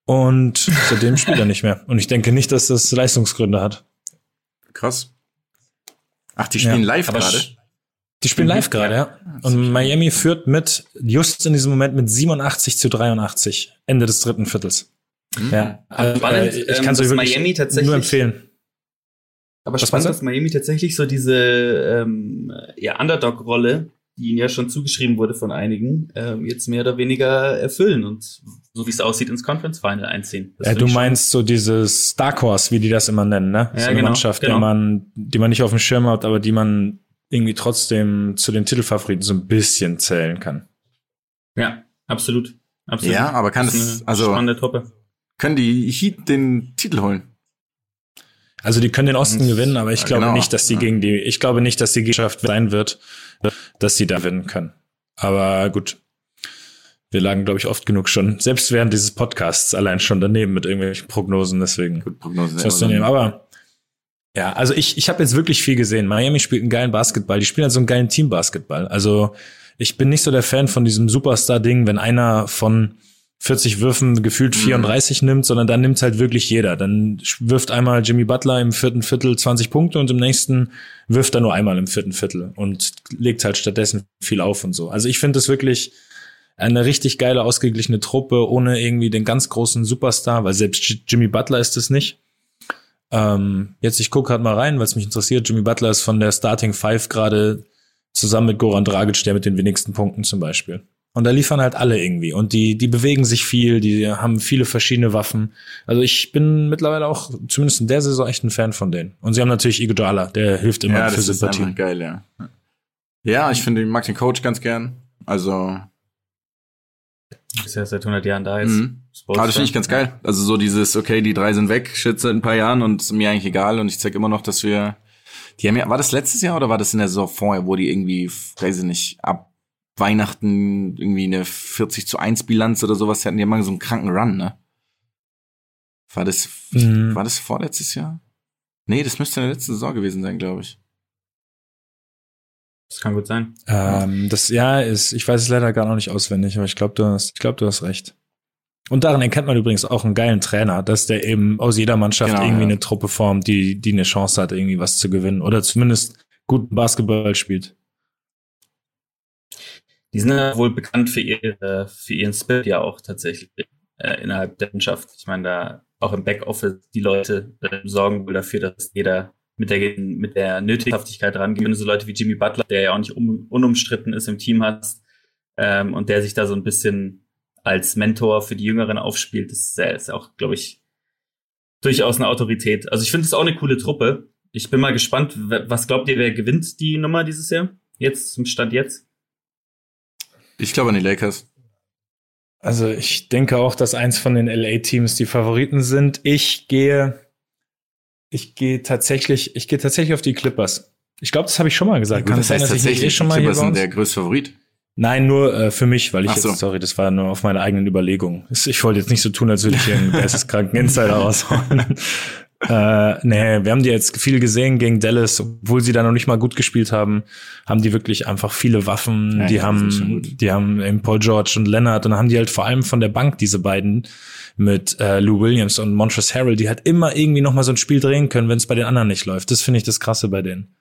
Und seitdem spielt er nicht mehr. Und ich denke nicht, dass das Leistungsgründe hat. Krass. Ach, die spielen ja, live gerade? Die spielen mhm. live gerade, ja. Und Miami führt mit, just in diesem Moment mit 87 zu 83, Ende des dritten Viertels. Mhm. Ja. Also, spannend, äh, ich kann es euch Miami tatsächlich nur empfehlen. Aber Was spannend, dass Miami tatsächlich so diese ähm, ja, Underdog-Rolle die ihnen ja schon zugeschrieben wurde von einigen, ähm, jetzt mehr oder weniger erfüllen und so wie es aussieht ins Conference Final einziehen. Das ja, du meinst so dieses Dark Horse, wie die das immer nennen, ne? Ja, so eine genau, Mannschaft, genau. die man, die man nicht auf dem Schirm hat, aber die man irgendwie trotzdem zu den Titelfavoriten so ein bisschen zählen kann. Ja, absolut. absolut. Ja, aber kann es, also, spannende Truppe. können die Heat den Titel holen? Also die können den Osten gewinnen, aber ich glaube genau. nicht, dass die ja. gegen die, ich glaube nicht, dass die Gesellschaft sein wird, dass sie da gewinnen können. Aber gut. Wir lagen, glaube ich, oft genug schon, selbst während dieses Podcasts allein schon daneben mit irgendwelchen Prognosen, deswegen. Gut, Prognosen. Das. Aber ja, also ich, ich habe jetzt wirklich viel gesehen. Miami spielt einen geilen Basketball. Die spielen halt so einen geilen Teambasketball. Also ich bin nicht so der Fan von diesem Superstar-Ding, wenn einer von 40 Würfen gefühlt 34 mhm. nimmt, sondern dann nimmt halt wirklich jeder. Dann wirft einmal Jimmy Butler im vierten Viertel 20 Punkte und im nächsten wirft er nur einmal im vierten Viertel und legt halt stattdessen viel auf und so. Also ich finde es wirklich eine richtig geile, ausgeglichene Truppe, ohne irgendwie den ganz großen Superstar, weil selbst Jimmy Butler ist es nicht. Ähm, jetzt, ich gucke gerade mal rein, weil es mich interessiert. Jimmy Butler ist von der Starting Five gerade zusammen mit Goran Dragic, der mit den wenigsten Punkten zum Beispiel. Und da liefern halt alle irgendwie. Und die, die bewegen sich viel, die haben viele verschiedene Waffen. Also ich bin mittlerweile auch, zumindest in der Saison, echt ein Fan von denen. Und sie haben natürlich Iguodala, der hilft immer ja, für Sympathie. Ja, geil, ja. Ja, ich finde, ich mag den Coach ganz gern. Also. Ist ja seit 100 Jahren da jetzt. Mhm. Aber das finde ich ganz geil. Also so dieses, okay, die drei sind weg, shit, seit ein paar Jahren und ist mir eigentlich egal. Und ich zeig immer noch, dass wir, die haben ja, war das letztes Jahr oder war das in der Saison vorher, wo die irgendwie, weiß ich nicht, ab Weihnachten irgendwie eine 40 zu 1 Bilanz oder sowas hatten die immer so einen kranken Run, ne? War das, mhm. war das vorletztes Jahr? Nee, das müsste in der letzten Saison gewesen sein, glaube ich. Das kann gut sein. Ähm, das ja ist, ich weiß es leider gar noch nicht auswendig, aber ich glaube, du hast, ich glaube, du hast recht. Und daran erkennt man übrigens auch einen geilen Trainer, dass der eben aus jeder Mannschaft genau, irgendwie ja. eine Truppe formt, die, die eine Chance hat, irgendwie was zu gewinnen oder zumindest guten Basketball spielt. Die sind ja wohl bekannt für, ihre, für ihren Spirit ja auch tatsächlich äh, innerhalb der Mannschaft. Ich meine, da auch im Backoffice die Leute äh, sorgen wohl dafür, dass jeder mit der, mit der Nötighaftigkeit rangeht. Wenn du so Leute wie Jimmy Butler, der ja auch nicht um, unumstritten ist im Team hast ähm, und der sich da so ein bisschen als Mentor für die Jüngeren aufspielt, das ist, äh, ist auch, glaube ich, durchaus eine Autorität. Also ich finde es auch eine coole Truppe. Ich bin mal gespannt, was glaubt ihr, wer gewinnt die Nummer dieses Jahr? Jetzt, zum Stand jetzt? Ich glaube an die Lakers. Also ich denke auch, dass eins von den LA-Teams die Favoriten sind. Ich gehe, ich gehe tatsächlich, ich gehe tatsächlich auf die Clippers. Ich glaube, das habe ich schon mal gesagt. Ja, gut, Kann das sein, dass ich nicht eh schon mal Clippers hier sind der größte Favorit? Nein, nur äh, für mich, weil ich so. jetzt, sorry, das war nur auf meine eigenen Überlegungen. Ich wollte jetzt nicht so tun, als würde ich hier einen geisteskranken Insider raushauen. Äh, nee, wir haben die jetzt viel gesehen gegen Dallas, obwohl sie da noch nicht mal gut gespielt haben, haben die wirklich einfach viele Waffen. Ja, die ja, haben, die haben eben Paul George und Leonard und dann haben die halt vor allem von der Bank diese beiden mit äh, Lou Williams und Montrezl Harrell, die halt immer irgendwie noch mal so ein Spiel drehen können, wenn es bei den anderen nicht läuft. Das finde ich das Krasse bei denen.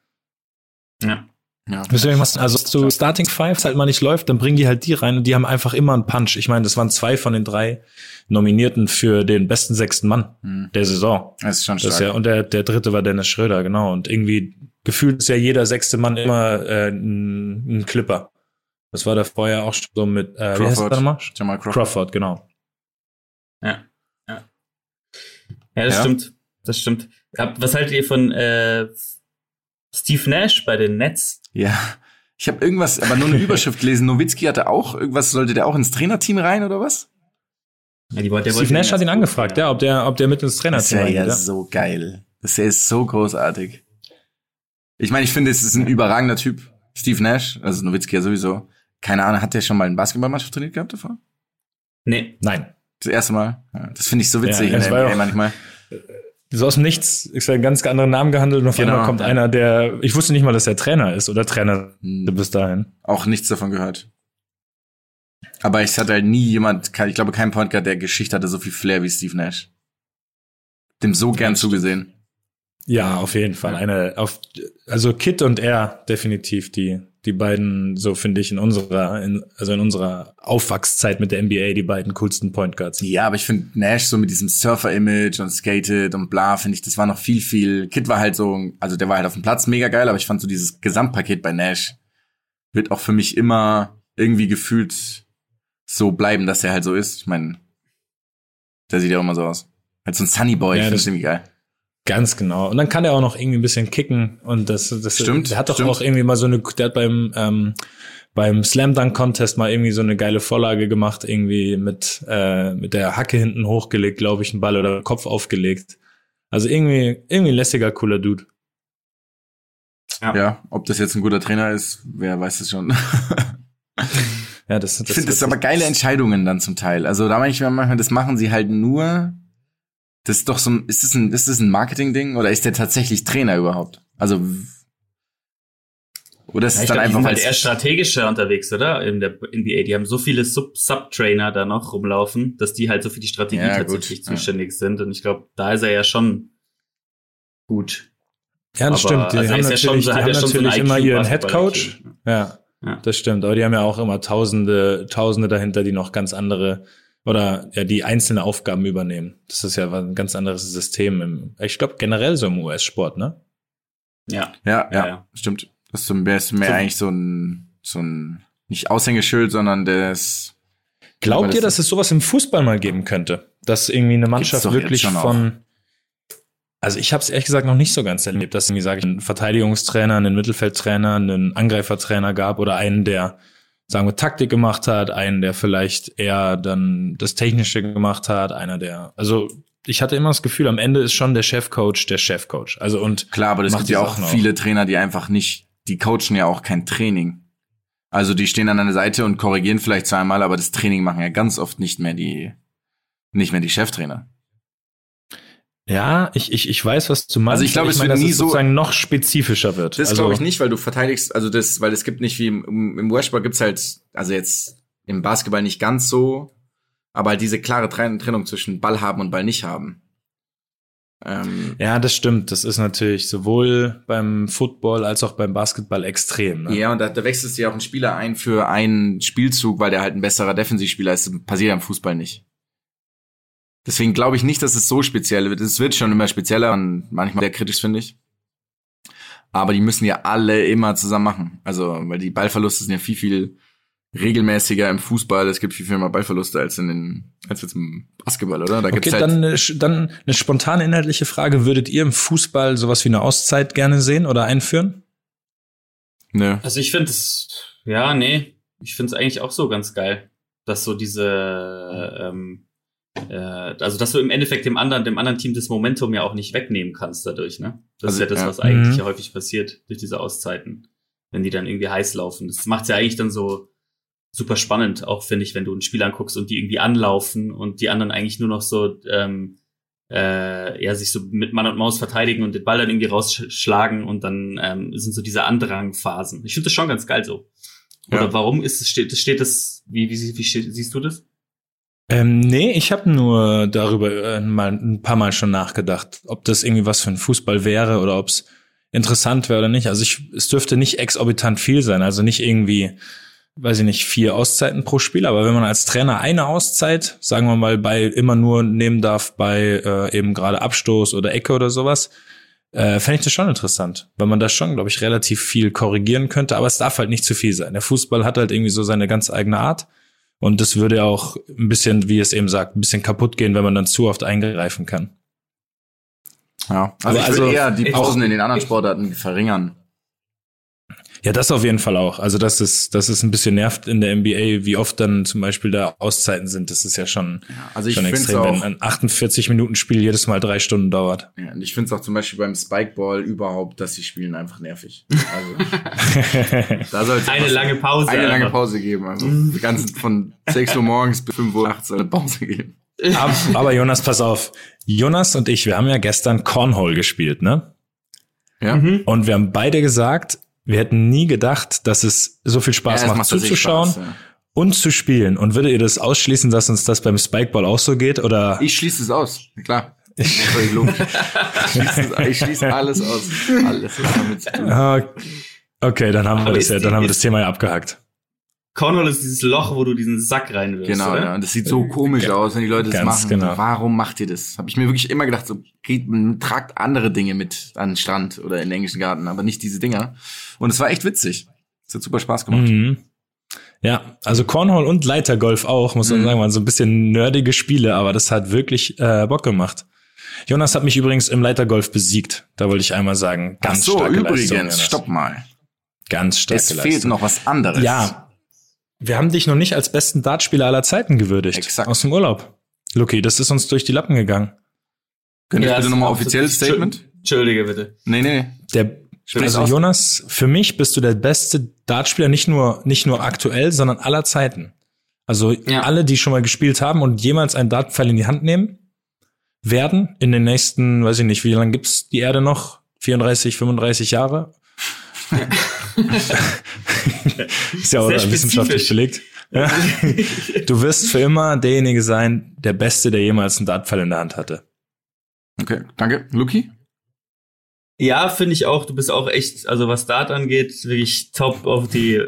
Ja. Ja. Deswegen du, also so Starting Fives halt mal nicht läuft, dann bringen die halt die rein und die haben einfach immer einen Punch. Ich meine, das waren zwei von den drei Nominierten für den besten sechsten Mann Hm. der Saison. Das ist schon Das stark. ist ja, und der, der dritte war Dennis Schröder, genau. Und irgendwie gefühlt ist ja jeder sechste Mann immer äh, ein, ein Clipper. Das war da vorher auch schon so mit, äh, wie heißt Crawford. Jamal Crawford. Crawford, genau. Ja. Ja, ja das Ja. stimmt. Das stimmt. Was haltet ihr von äh, Steve Nash bei den Nets? Ja. Ich habe irgendwas, aber nur eine Überschrift gelesen. Nowitzki hatte auch irgendwas, sollte der auch ins Trainerteam rein oder was? Ja, die, wollte- der Steve wollte Nash hat ihn angefragt, ja, ob der, ob der mit ins Das Trainerteam wäre reingeht. ja Ja. so geil. Das ist so großartig. Ich meine, ich finde, es ist ein überragender Typ. Steve Nash, also Nowitzki ja sowieso. Keine Ahnung, hat der schon mal eine Basketballmannschaft trainiert gehabt davor? Nee. Nein. Das erste Mal? Ja, das finde ich so witzig Ja, in der war NBA auch- manchmal. So aus dem Nichts ist ein ganz anderen Namen gehandelt und auf Genau, einmal kommt einer, der, ich wusste nicht mal, dass er Trainer ist oder Trainer Hm. bis dahin. Auch nichts davon gehört. Aber ich hatte halt nie jemand, ich glaube, kein Point Guard, der Geschichte hatte so viel Flair wie Steve Nash. Dem so gern zugesehen. Ja, auf jeden Fall. Eine, auf, also Kit und er definitiv die, die beiden, so finde ich in unserer, in, also in unserer Aufwachszeit mit der NBA die beiden coolsten Point Guards. Ja, aber ich finde Nash so mit diesem Surfer-Image und skated und bla, finde ich, das war noch viel, viel. Kid war halt so, also der war halt auf dem Platz mega geil, aber ich fand so dieses Gesamtpaket bei Nash wird auch für mich immer irgendwie gefühlt so bleiben, dass er halt so ist. Ich meine, der sieht ja auch immer so aus. Halt so ein Sunny Boy, Ja, ich finde irgendwie geil. Ganz genau. Und dann kann er auch noch irgendwie ein bisschen kicken und das, das Stimmt, Der hat doch stimmt. auch irgendwie mal so eine, der hat beim ähm, beim Slam Dunk Contest mal irgendwie so eine geile Vorlage gemacht, irgendwie mit äh, mit der Hacke hinten hochgelegt, glaube ich, einen Ball oder Kopf aufgelegt. Also irgendwie irgendwie ein lässiger cooler Dude. Ja. Ja, ob das jetzt ein guter Trainer ist, wer weiß es schon. Ja, das, Ich finde das aber geile Entscheidungen dann zum Teil. Also da meine ich mir manchmal, das machen sie halt nur. Das ist doch so ein, ist das ein, ist das ein Marketing-Ding oder ist der tatsächlich Trainer überhaupt? Also oder ist Ja, es ich dann glaub, die einfach sind weil halt eher strategischer unterwegs, oder? In der NBA. Die haben so viele Sub- Sub-Trainer da noch rumlaufen, dass die halt so für die Strategie Ja, gut, tatsächlich ja. zuständig sind. Und ich glaube, da ist er ja schon gut. Ja, das aber- stimmt. Die also haben ist ja natürlich, schon so- die haben ja so natürlich IQ immer ihren Head Basketball Coach. IQ. Ja, Ja. das stimmt. Aber die haben ja auch immer Tausende, Tausende dahinter, die noch ganz andere oder ja die einzelne Aufgaben übernehmen. Das ist ja ein ganz anderes System. Im, ich glaube generell so im US-Sport, ne? Ja. ja, ja, Ja, ja. stimmt. Das ist mehr, ist mehr So- eigentlich so ein, so ein, nicht Aushängeschild, sondern das, Glaubt Aber ihr, das- dass es sowas im Fußball mal geben könnte? Dass irgendwie eine Mannschaft wirklich von also ich habe es ehrlich gesagt noch nicht so ganz erlebt, dass irgendwie sage ich einen Verteidigungstrainer, einen Mittelfeldtrainer, einen Angreifertrainer gab oder einen, der sagen wir Taktik gemacht hat, einen, der vielleicht eher dann das Technische gemacht hat, einer der also ich hatte immer das Gefühl, am Ende ist schon der Chefcoach der Chefcoach. Also und klar, aber es Macht gibt ja auch Sachen viele Trainer, die einfach nicht, die coachen ja auch kein Training. Also die stehen an der Seite und korrigieren vielleicht zweimal, aber das Training machen ja ganz oft nicht mehr die, nicht mehr die Cheftrainer. Ja, ich, ich, ich weiß, was du meinst. Also ich glaube, es meine, wird dass nie es so- sozusagen noch spezifischer wird. Das also, glaube ich nicht, weil du verteidigst, also das, weil es gibt nicht wie im, im Basketball gibt's halt, also jetzt im Basketball nicht ganz so, aber halt diese klare Trenn- Trennung zwischen Ball haben und Ball nicht haben. Ähm, Ja, das stimmt. Das ist natürlich sowohl beim Football als auch beim Basketball extrem. Ne? ja, und da, da wechselst du ja auch einen Spieler ein für einen Spielzug, weil der halt ein besserer Defensivspieler ist. Das passiert ja im Fußball nicht. Deswegen glaube ich nicht, dass es so speziell wird. Es wird schon immer spezieller und manchmal sehr kritisch, finde ich. Aber die müssen ja alle immer zusammen machen. Also, weil die Ballverluste sind ja viel, viel regelmäßiger im Fußball. Es gibt viel, viel mehr Ballverluste als in den, als jetzt im Basketball, oder? Da Okay, gibt's halt, dann, eine, dann eine spontane inhaltliche Frage. Würdet ihr im Fußball sowas wie eine Auszeit gerne sehen oder einführen? Nö. Also ich finde es, ja, nee, ich finde es eigentlich auch so ganz geil, dass so diese, ähm, äh, also dass du im Endeffekt dem anderen, dem anderen Team das Momentum ja auch nicht wegnehmen kannst dadurch, ne? Das Also, ist ja das, ja. was eigentlich Mhm. ja häufig passiert durch diese Auszeiten, wenn die dann irgendwie heiß laufen. Das macht's ja eigentlich dann so super spannend, auch finde ich, wenn du ein Spiel anguckst und die irgendwie anlaufen und die anderen eigentlich nur noch so ähm, äh, ja, sich so mit Mann und Maus verteidigen und den Ball dann irgendwie rausschlagen und dann ähm, sind so diese Andrangphasen. Ich finde das schon ganz geil so. Oder Ja. warum ist es, steht, steht das, wie, wie, wie, wie steht, siehst du das? Ähm, nee, ich habe nur darüber äh, mal ein paar Mal schon nachgedacht, ob das irgendwie was für ein Fußball wäre oder ob es interessant wäre oder nicht. Also ich, es dürfte nicht exorbitant viel sein, also nicht irgendwie, weiß ich nicht, vier Auszeiten pro Spiel, aber wenn man als Trainer eine Auszeit, sagen wir mal, bei immer nur nehmen darf bei äh, eben gerade Abstoß oder Ecke oder sowas, äh, fände ich das schon interessant, weil man da schon, glaube ich, relativ viel korrigieren könnte, aber es darf halt nicht zu viel sein. Der Fußball hat halt irgendwie so seine ganz eigene Art und das würde auch ein bisschen, wie es eben sagt, ein bisschen kaputt gehen, wenn man dann zu oft eingreifen kann. Ja, also, Aber ich würde also- eher die Pausen in den anderen Sportarten verringern. Ja, das auf jeden Fall auch. Also das ist, das ist ein bisschen nervt in der NBA, wie oft dann zum Beispiel da Auszeiten sind. Das ist ja schon, Also ich schon extrem, wenn auch, ein 48 Minuten Spiel jedes Mal drei Stunden dauert. ja, und ich finde es auch zum Beispiel beim Spikeball überhaupt, dass sie spielen einfach nervig. Also, da soll Eine lange Pause. eine lange einfach. Pause geben. Also die ganzen von 6 Uhr morgens bis 5 Uhr nachts soll eine Pause geben. aber, aber Jonas, pass auf. Jonas und ich, wir haben ja gestern Cornhole gespielt, ne? Ja. Mhm. Und wir haben beide gesagt, wir hätten nie gedacht, dass es so viel Spaß Ja, macht, macht zuzuschauen Spaß, ja. und zu spielen. Und würdet ihr das ausschließen, dass uns das beim Spikeball auch so geht? Oder? Ich schließe es aus. Klar. Ich schließe, ich schließe alles aus. Alles, was damit zu tun. Ah, Okay, dann haben wir Aber das ja, dann haben wir das Thema ja abgehakt. Cornhole ist dieses Loch, wo du diesen Sack reinwirfst. Genau, oder? ja. Und das sieht so komisch aus, wenn die Leute das machen. genau. Warum macht ihr das? Habe ich mir wirklich immer gedacht, so geht, man tragt andere Dinge mit an den Strand oder in den englischen Garten, aber nicht diese Dinger. Und es war echt witzig. Es hat super Spaß gemacht. Mhm. Ja, also Cornhole und Leitergolf auch, muss man Mhm. sagen, waren so ein bisschen nerdige Spiele, aber das hat wirklich äh, Bock gemacht. Jonas hat mich übrigens im Leitergolf besiegt. Da wollte ich einmal sagen, ganz Ach so, starke übrigens, Leistung. Jonas. stopp mal. Ganz starke Es Leistung. fehlt noch was anderes. Ja, wir haben dich noch nicht als besten Dartspieler aller Zeiten gewürdigt. Exakt. Aus dem Urlaub. Lucky, das ist uns durch die Lappen gegangen. Könnt ihr Ja, bitte nochmal offizielles Statement? Entschuldige bitte. Nee, nee. Der, Sprich's also aus. Jonas, für mich bist du der beste Dartspieler, nicht nur, nicht nur aktuell, sondern aller Zeiten. Also Ja. alle, die schon mal gespielt haben und jemals einen Dartpfeil in die Hand nehmen, werden in den nächsten, weiß ich nicht, wie lange gibt's die Erde noch? 34, 35 Jahre? Ist ja auch Sehr wissenschaftlich belegt. Ja. Du wirst für immer derjenige sein, der Beste, der jemals einen Dartpfeil in der Hand hatte. Okay, danke. Luki? Ja, finde ich auch. Du bist auch echt, also was Dart angeht, wirklich top of the,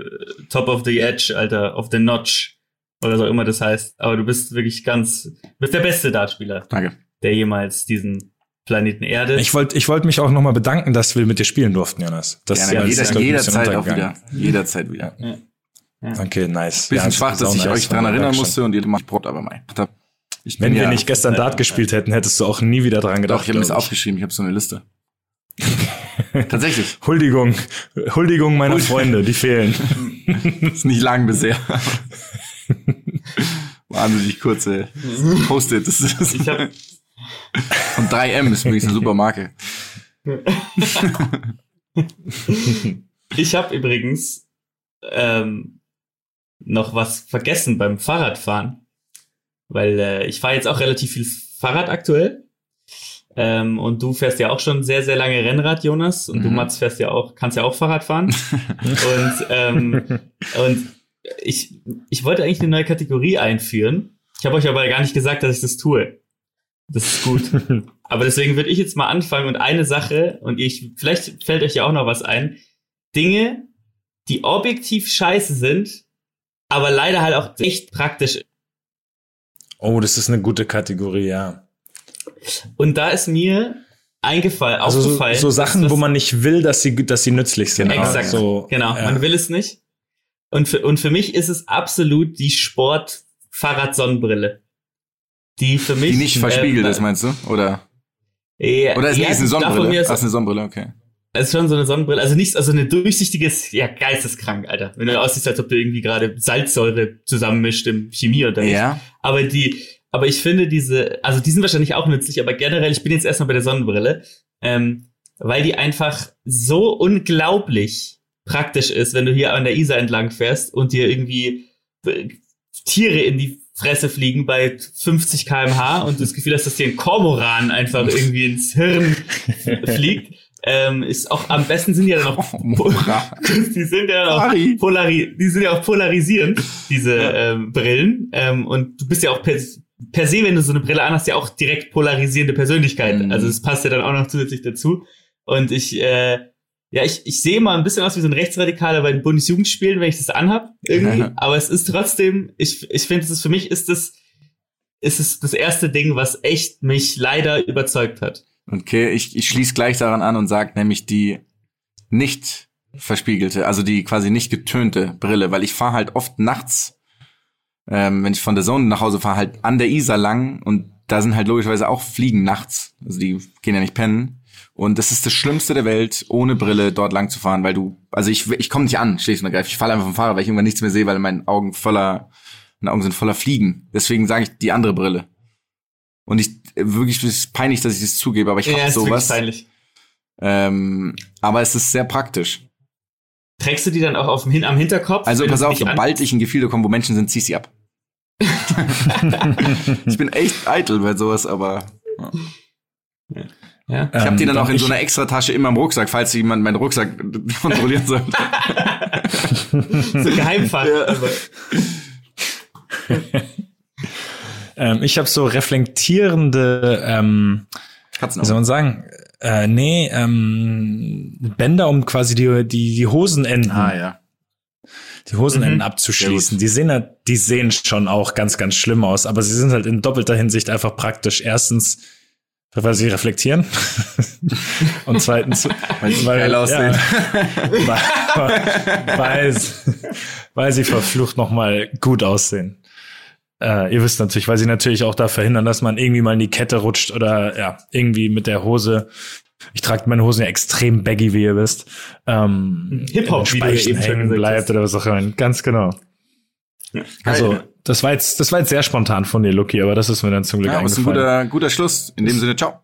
top of the edge, Alter, of the notch. Oder so immer das heißt. Aber du bist wirklich ganz, du bist der beste Dartspieler, Danke. der jemals diesen Planeten Erde. Ich wollte ich wollte mich auch nochmal bedanken, dass wir mit dir spielen durften, Jonas. Das Gerne, ja, jeder, ist, jederzeit auch wieder. Jederzeit wieder. Okay, nice. Bisschen Ja, schwach, dass ich nice euch dran erinnern musste und ihr macht Brot, aber mein. Ich Wenn wir ja, nicht gestern Dart gespielt hätten, hättest du auch nie wieder dran gedacht. Doch, ich habe mir das glaub aufgeschrieben, ich habe so eine Liste. Tatsächlich. Huldigung. Huldigung meiner Freunde, die fehlen. Ist nicht lang bisher. Wahnsinnig kurze Post-it. Das ist ich hab, von 3M ist übrigens eine super Marke. ich hab übrigens ähm, noch was vergessen beim Fahrradfahren. Weil äh, ich fahre jetzt auch relativ viel Fahrrad aktuell. Ähm, und du fährst ja auch schon sehr, sehr lange Rennrad, Jonas. Und du, Mhm. Mats, fährst ja auch, kannst ja auch Fahrrad fahren. und, ähm, und ich, ich wollte eigentlich eine neue Kategorie einführen. Ich habe euch aber gar nicht gesagt, dass ich das tue. Das ist gut. aber deswegen würde ich jetzt mal anfangen und eine Sache, und ich, vielleicht fällt euch ja auch noch was ein. Dinge, die objektiv scheiße sind, aber leider halt auch echt praktisch Oh, das ist eine gute Kategorie, ja. Und da ist mir eingefallen, Also so, aufgefallen. so Sachen, dass- wo man nicht will, dass sie, dass sie nützlich sind. Genau. Exakt. So, Genau, ja. man will es nicht. Und für, und für mich ist es absolut die Sport-Fahrrad-Sonnenbrille. Die für mich. Die nicht verspiegelt ähm, ist, meinst du? Oder, Ja, oder ist, ja, nee, ist eine Sonnenbrille? Ist, Ist, eine Sonnenbrille, okay. es ist schon so eine Sonnenbrille. Also nicht, also eine durchsichtiges, ja, geisteskrank, Alter. Wenn du aussiehst, als ob du irgendwie gerade Salzsäure zusammenmischt im Chemieunterricht. Ja. Aber die, aber ich finde diese, also die sind wahrscheinlich auch nützlich, aber generell, ich bin jetzt erstmal bei der Sonnenbrille, ähm, weil die einfach so unglaublich praktisch ist, wenn du hier an der Isar entlang fährst und dir irgendwie Tiere in die Fresse fliegen bei 50 kmh und das Gefühl hast, dass dir ein Kormoran einfach irgendwie ins Hirn fliegt. Ähm, ist auch am besten sind ja dann auch die sind ja dann auch polari die sind ja auch polarisierend diese ähm, Brillen ähm, und du bist ja auch per, per se wenn du so eine Brille anhast ja auch direkt polarisierende Persönlichkeit mhm. also es passt ja dann auch noch zusätzlich dazu und ich äh, ja, ich, ich sehe mal ein bisschen aus wie so ein Rechtsradikaler bei den Bundesjugendspielen, wenn ich das anhab, irgendwie. Aber es ist trotzdem, ich, ich finde, es ist für mich ist das, ist es das erste Ding, was echt mich leider überzeugt hat. Okay, ich, ich schließe gleich daran an und sage nämlich die nicht verspiegelte, also die quasi nicht getönte Brille, weil ich fahre halt oft nachts, ähm, wenn ich von der Zone nach Hause fahre, halt an der Isar lang und da sind halt logischerweise auch Fliegen nachts, also die gehen ja nicht pennen. Und das ist das Schlimmste der Welt, ohne Brille dort lang zu fahren, weil du, also ich, ich komme nicht an, schlicht und ergreifend. Ich falle einfach vom Fahrrad, weil ich irgendwann nichts mehr sehe, weil meine Augen voller, meine Augen sind voller Fliegen. Deswegen sage ich die andere Brille. Und ich wirklich es ist peinlich, dass ich das zugebe, aber ich ja, habe sowas. Peinlich. Ähm, aber es ist sehr praktisch. Trägst du die dann auch auf dem, am Hinterkopf? Also pass auf, sobald ich in Gefilde komme, wo Menschen sind, zieh sie ab. ich bin echt eitel bei sowas, aber. Ja. Ja. Ich habe die dann ähm, auch in so einer extra Tasche immer im Rucksack, falls jemand meinen Rucksack kontrollieren sollte. so Geheimfall. Ja. ähm, ich habe so reflektierende, ähm, wie soll man sagen, äh, nee, ähm, Bänder, um quasi die, die, die Hosenenden. Ah, ja. Die Hosenenden mhm. abzuschließen. Die sehen halt, die sehen schon auch ganz, ganz schlimm aus, aber sie sind halt in doppelter Hinsicht einfach praktisch. Erstens, weil sie reflektieren. Und zweitens, weil sie weil. Ja, weil, weil, weil, sie verflucht nochmal gut aussehen. Äh, ihr wisst natürlich, weil sie natürlich auch da verhindern, dass man irgendwie mal in die Kette rutscht oder ja, irgendwie mit der Hose. Ich trage meine Hosen ja extrem baggy, wie ihr wisst. Ähm, Hip-Hop, wie du eben hängen bleibt oder was auch immer. Ganz genau. Ja. Also, das war jetzt, das war jetzt sehr spontan von dir, Lucky, aber das ist mir dann zum Glück ja, eingefallen. Das ist ein guter, guter Schluss. In dem Sinne, ciao.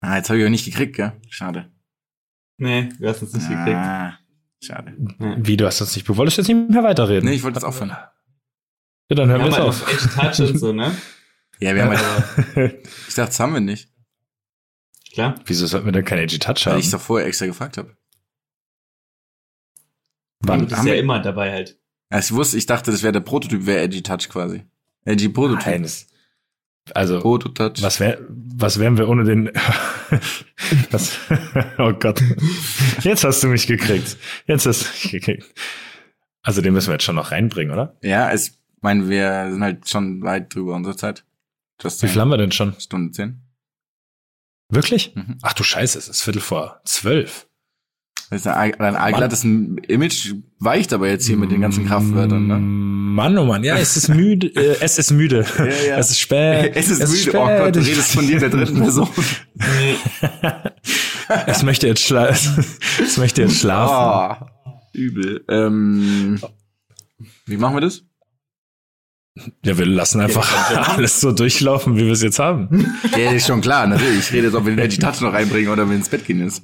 Ah, jetzt habe ich auch nicht gekriegt, gell? Schade. Nee, du hast uns nicht ah, gekriegt. Schade. Wie, du hast uns nicht, du wolltest jetzt nicht mehr weiterreden? Nee, ich wollte jetzt aufhören. Ja, dann hören wir, wir jetzt auf. Edge Touch und so, ne? Ja, wir haben halt, ich dachte, das haben wir nicht. Klar. Wieso sollten wir denn kein Edgy Touch haben? Weil ich es doch vorher extra gefragt habe. Wann? Du bist ja immer dabei halt. Ja, ich wusste, ich dachte, das wäre der Prototyp, wäre Edgy Touch quasi. Edgy Prototyp. Nein, also, Prototouch. was wär, was wären wir ohne den, was, oh Gott. Jetzt hast du mich gekriegt. Jetzt hast du mich gekriegt. Also, den müssen wir jetzt schon noch reinbringen, oder? Ja, es, meine, wir sind halt schon weit drüber unserer Zeit. Just Wie viel haben wir denn schon? Stunde zehn. Wirklich? Mhm. Ach du Scheiße, es ist Viertel vor zwölf. Dein allglattes Image weicht aber jetzt hier mit den ganzen Kraftwörtern, ne? Mann, oh Mann, ja, es ist müde, äh, es ist müde. Ja, ja. Es ist spät. Es ist es müde. Ist oh Gott, du redest von dir der dritten Person. es möchte jetzt schlafen. es möchte jetzt schlafen. Oh, übel. Ähm, wie machen wir das? Ja, wir lassen einfach alles so durchlaufen, wie wir es jetzt haben. Ja, ist schon klar, natürlich. Ich rede jetzt, ob wir den Edgy Touch noch reinbringen oder wenn wir ins Bett gehen ist.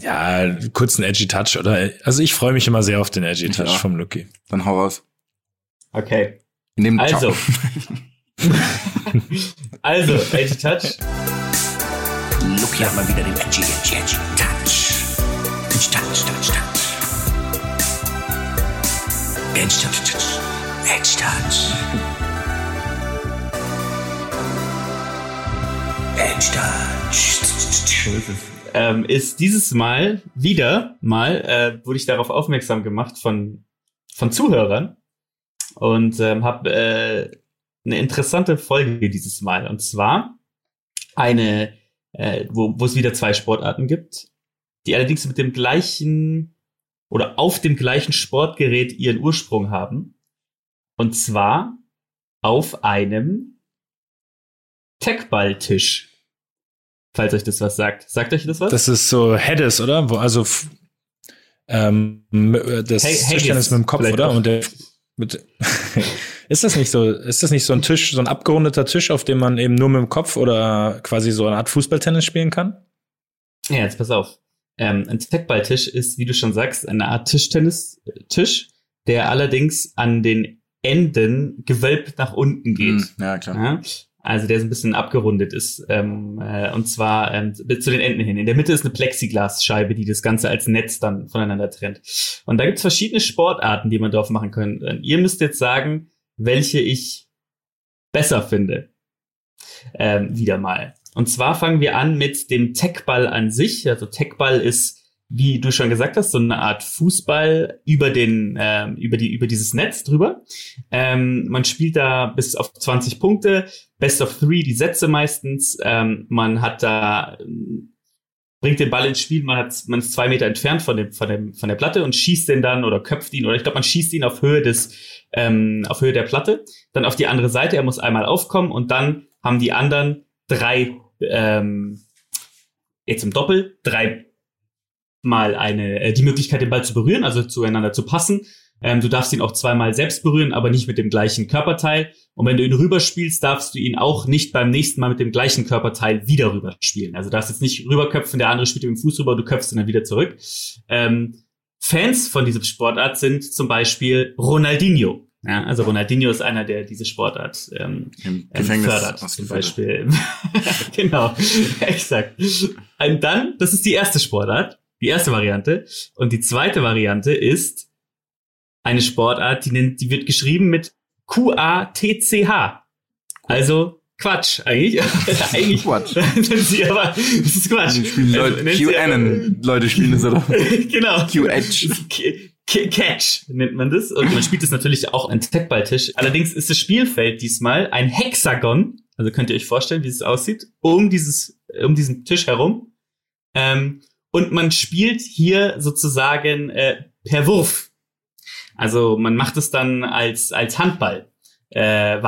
Ja, kurz ein Edgy Touch oder, also ich freue mich immer sehr auf den Edgy Touch ja. vom Lucky. Dann hau raus. Okay. Nimm also. also, Edgy Touch. Lucky hat mal wieder den Edgy, Edgy, Edgy Touch. Edgy Touch, Touch, Touch. Edgy Touch, Touch. Edgy Touch. Edgy Touch ähm, ist dieses Mal wieder mal, äh, wurde ich darauf aufmerksam gemacht von, von Zuhörern und ähm, habe äh, eine interessante Folge dieses Mal. Und zwar eine, äh, wo, es wieder zwei Sportarten gibt, die allerdings mit dem gleichen oder auf dem gleichen Sportgerät ihren Ursprung haben. Und zwar auf einem Techballtisch falls euch das was sagt. Sagt euch das was? Das ist so Heddes, oder? Wo also ähm, das hey, Tischtennis mit dem Kopf, oder? Und der mit ist das nicht so? Ist das nicht so ein Tisch, so ein abgerundeter Tisch, auf dem man eben nur mit dem Kopf oder quasi so eine Art Fußballtennis spielen kann? Ja, jetzt pass auf. Ähm, ein Techballtisch ist, wie du schon sagst, eine Art Tischtennis-Tisch, der allerdings an den Enden gewölbt nach unten geht. Hm, ja, klar. Ja? Also der so ein bisschen abgerundet ist. Ähm, äh, und zwar ähm, zu den Enden hin. In der Mitte ist eine Plexiglasscheibe, die das Ganze als Netz dann voneinander trennt. Und da gibt's verschiedene Sportarten, die man drauf machen kann. Und ihr müsst jetzt sagen, welche ich besser finde. Ähm, wieder mal. Und zwar fangen wir an mit dem Techball an sich. Also Techball ist wie du schon gesagt hast, so eine Art Fußball über den, ähm, über die, über dieses Netz drüber. Ähm, man spielt da bis auf 20 Punkte, Best of Three, die Sätze meistens. Ähm, man hat da, bringt den Ball ins Spiel, man hat, man ist zwei Meter entfernt von dem, von dem, von der Platte und schießt den dann oder köpft ihn oder ich glaube, man schießt ihn auf Höhe des, ähm, auf Höhe der Platte, dann auf die andere Seite, er muss einmal aufkommen und dann haben die anderen drei, ähm, jetzt im Doppel, drei mal eine, äh, die Möglichkeit, den Ball zu berühren, also zueinander zu passen. Ähm, du darfst ihn auch zweimal selbst berühren, aber nicht mit dem gleichen Körperteil. Und wenn du ihn rüberspielst, darfst du ihn auch nicht beim nächsten Mal mit dem gleichen Körperteil wieder rüberspielen. Also darfst jetzt nicht rüberköpfen, der andere spielt mit dem Fuß rüber, du köpfst ihn dann wieder zurück. Ähm, Fans von diesem Sportart sind zum Beispiel Ronaldinho. Ja, also Ronaldinho ist einer, der diese Sportart ähm, Im ähm, Gefängnis fördert, zum Beispiel. genau, exakt. Und dann, das ist die erste Sportart, die erste Variante. Und die zweite Variante ist eine Sportart, die, nennt, die wird geschrieben mit Q-A-T-C-H. Also Quatsch, eigentlich. eigentlich Quatsch. sie aber, das ist Quatsch. Spielen Also, Leute, sie QAnon, Leute spielen das oder? aber- genau. K- Catch nennt man das. Und man spielt es natürlich auch an Techballtisch. Allerdings ist das Spielfeld diesmal ein Hexagon. Also könnt ihr euch vorstellen, wie es aussieht, um dieses, um diesen Tisch herum. Ähm, und man spielt hier sozusagen äh, per Wurf. Also man macht es dann als, als Handball äh.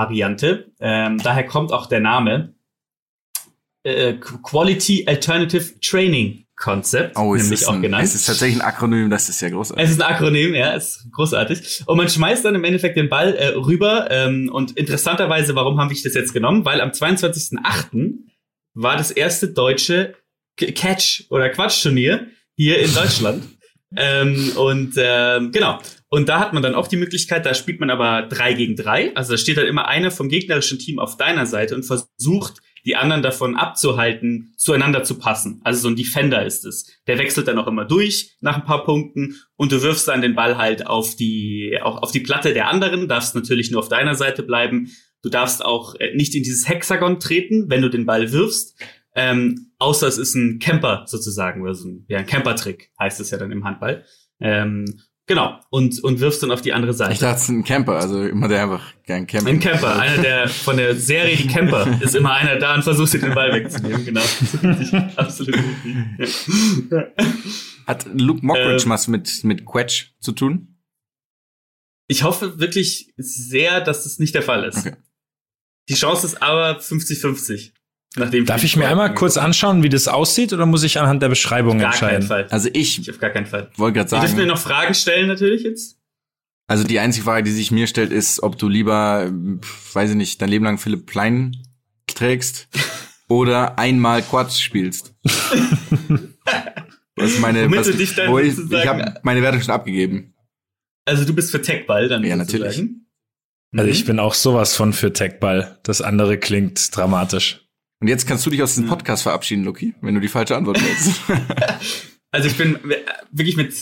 Ähm, daher kommt auch der Name äh, Quality Alternative Training Concept, Oh, es nämlich ist, auch ein, genannt. es ist tatsächlich ein Akronym, das ist ja großartig. Es ist ein Akronym, ja, ist großartig. Und man schmeißt dann im Endeffekt den Ball äh, rüber. Ähm, und interessanterweise, warum habe ich das jetzt genommen? Weil am 22.08. war das erste deutsche Catch- oder Quatschturnier hier in Deutschland. ähm, und ähm, genau. Und da hat man dann auch die Möglichkeit, da spielt man aber drei gegen drei. Also da steht dann immer einer vom gegnerischen Team auf deiner Seite und versucht, die anderen davon abzuhalten, zueinander zu passen. Also so ein Defender ist es. Der wechselt dann auch immer durch nach ein paar Punkten und du wirfst dann den Ball halt auf die, auch auf die Platte der anderen, darfst natürlich nur auf deiner Seite bleiben. Du darfst auch äh, nicht in dieses Hexagon treten, wenn du den Ball wirfst. Ähm, außer es ist ein Camper sozusagen, oder so ein, ja, ein Camper-Trick heißt es ja dann im Handball. Ähm, genau, und, und wirfst dann auf die andere Seite. Ich dachte, es ist ein Camper, also immer der einfach gern camper. Ein Camper, einer der von der Serie Die Camper ist immer einer da und versucht dir den Ball wegzunehmen, genau. Absolut richtig. Hat Luke Mockridge Ähm, was mit, mit Quetch zu tun? Ich hoffe wirklich sehr, dass das nicht der Fall ist. Okay. Die Chance ist aber 50-50. Nachdem Darf ich mir einmal kurz anschauen, wie das aussieht, oder muss ich anhand der Beschreibung Gar keinen entscheiden? Fall. Also ich Ich auf gar keinen Fall. wollte gerade Ihr dürft mir sagen, noch Fragen stellen natürlich jetzt. also die einzige Frage, die sich mir stellt, ist, ob du lieber, weiß ich nicht, dein Leben lang Philipp Plein trägst oder einmal Quatsch spielst. Was meine, Womit was, du dich dann wo ich, ich habe meine Wertung schon abgegeben. Also du bist für Techball dann Ja, natürlich. Also Mhm. ich bin auch sowas von für Techball. Das andere klingt dramatisch. Und jetzt kannst du dich aus diesem Ja. Podcast verabschieden, Loki, wenn du die falsche Antwort willst. Also ich bin wirklich mit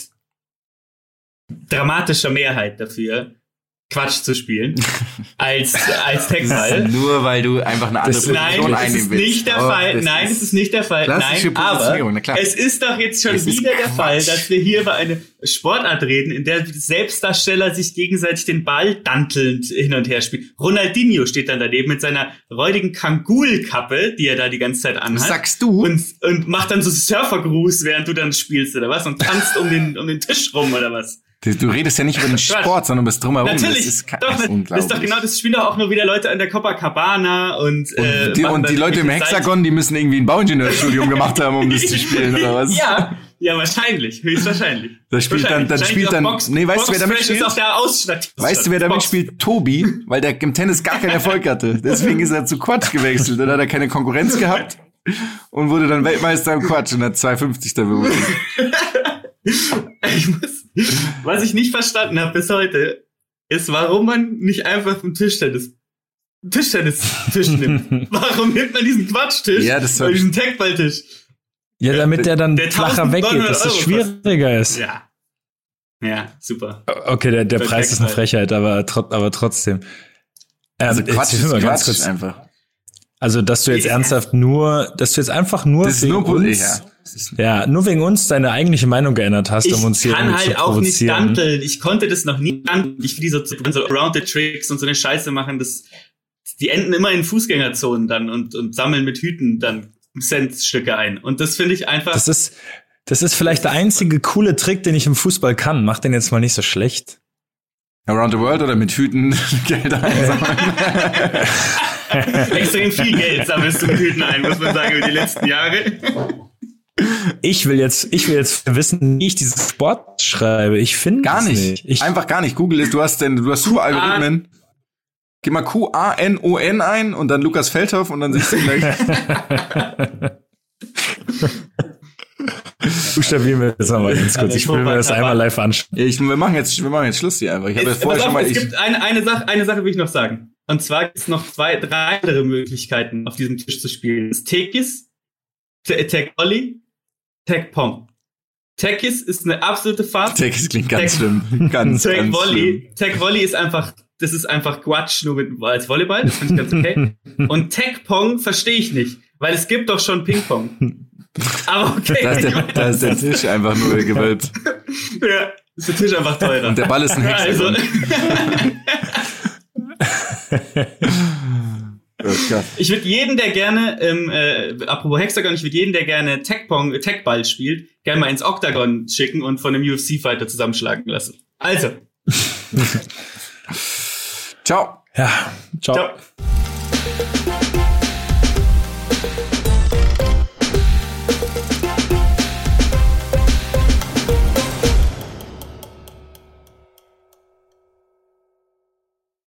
dramatischer Mehrheit dafür, Quatsch zu spielen, als, als Das ist nur weil du einfach eine andere Das- Nein, Position es einnehmen ist willst. nicht der Oh, Fall. das Nein, es ist nicht der Fall. Nein, aber na klar. es ist doch jetzt schon ist wieder der. Fall, dass wir hier über eine Sportart reden, in der Selbstdarsteller sich gegenseitig den Ball dantelnd hin und her spielen. Ronaldinho steht dann daneben mit seiner räudigen Kangul-Kappe, die er da die ganze Zeit Was anhat. sagst du? Und, und macht dann so Surfergruß, während du dann spielst, oder was? Und tanzt um den, um den Tisch rum, oder was? Du redest ja nicht über den. Sport, sondern bist drumherum. Natürlich, Das ist, doch, das ist das, unglaublich. ist doch genau, das spielen doch auch nur wieder Leute an der Copacabana und, äh, Und die, und die Leute im Hexagon, die müssen irgendwie ein Bauingenieurstudium gemacht haben, um das zu spielen, oder was? Ja, ja, wahrscheinlich, höchstwahrscheinlich. Da spielt dann- dann spielt dann- Box, nee, weißt du, wer damit spielt? Weißt du, wer damit Box- spielt? Tobi, weil der im Tennis gar keinen Erfolg hatte. Deswegen ist er zu Quatsch gewechselt. Dann hat er keine Konkurrenz gehabt und wurde dann Weltmeister im Quatsch und hat 2,50 da bekommen. Ich muss, was ich nicht verstanden habe bis heute, ist, warum man nicht einfach vom Tischtennis Tischtennis-Tisch nimmt. Warum nimmt man diesen Quatschtisch? Ja, das Oder diesen Techballtisch? Ja, damit der dann Der flacher weggeht, dass es 1900 schwieriger ist. Ja. Ja, super. Okay, der, der Preis ist eine. Frechheit, aber, tro- aber trotzdem. Ähm, Also Quatsch ist mir ganz Quatsch kurz. einfach. Also, dass du jetzt Ja. ernsthaft nur, dass du jetzt einfach nur Das wegen nur uns, ja. ja, nur wegen uns deine eigentliche Meinung geändert hast, Ich um uns hier kann halt zu auch nicht provozieren. danteln. Ich konnte das noch nie danteln. Ich will diese so Rounded Tricks und so eine Scheiße machen. Das, die enden immer in Fußgängerzonen dann und, und sammeln mit Hüten dann Centstücke ein. Und das finde ich einfach. Das ist, das ist vielleicht der einzige coole Trick, den ich im Fußball kann. Mach den jetzt mal nicht so schlecht. Around the World oder mit Hüten Geld einsammeln. extrem viel Geld sammelst du mit Hüten ein, muss man sagen, über die letzten Jahre. Ich will jetzt, ich will jetzt wissen, wie ich dieses Sport schreibe. Ich finde Gar es nicht. nicht. Ich, Einfach gar nicht. Google es. Du hast denn, du hast super Algorithmen. Gib mal Q-A-N-O-N ein und dann Lukas Feldhoff und dann siehst du gleich. buchstabieren wir das nochmal ganz kurz. Ich will mir das einmal live anschauen. Ich, wir machen jetzt, wir machen jetzt Schluss hier einfach. Ich habe vorher schon mal, es ich, gibt eine, eine, Sache, eine Sache will ich noch sagen. Und zwar gibt es noch zwei, drei andere Möglichkeiten, auf diesem Tisch zu spielen. Das Tekis, Te- Tech Volley, Tech Pong. Tekis ist eine absolute Farce. Tech klingt ganz Tech- schlimm. Ganz, Tech ganz Volley, Tech Volley ist einfach, das ist einfach Quatsch nur mit, als Volleyball. Das finde ich ganz okay. Und Tech Pong verstehe ich nicht, weil es gibt doch schon Ping Pong. Aber okay. Da ist, der, da ist der Tisch einfach nur gewölbt. ja, ist der Tisch einfach teurer. Und der Ball ist ein also, Hexagon. Gott. Ich würde jeden, der gerne, ähm, äh, apropos Hexagon, ich würde jeden, der gerne Tech-Pong, Tech-Ball spielt, gerne mal ins Octagon schicken und von einem UFC-Fighter zusammenschlagen lassen. Also, Ciao. Ja, ciao. ciao.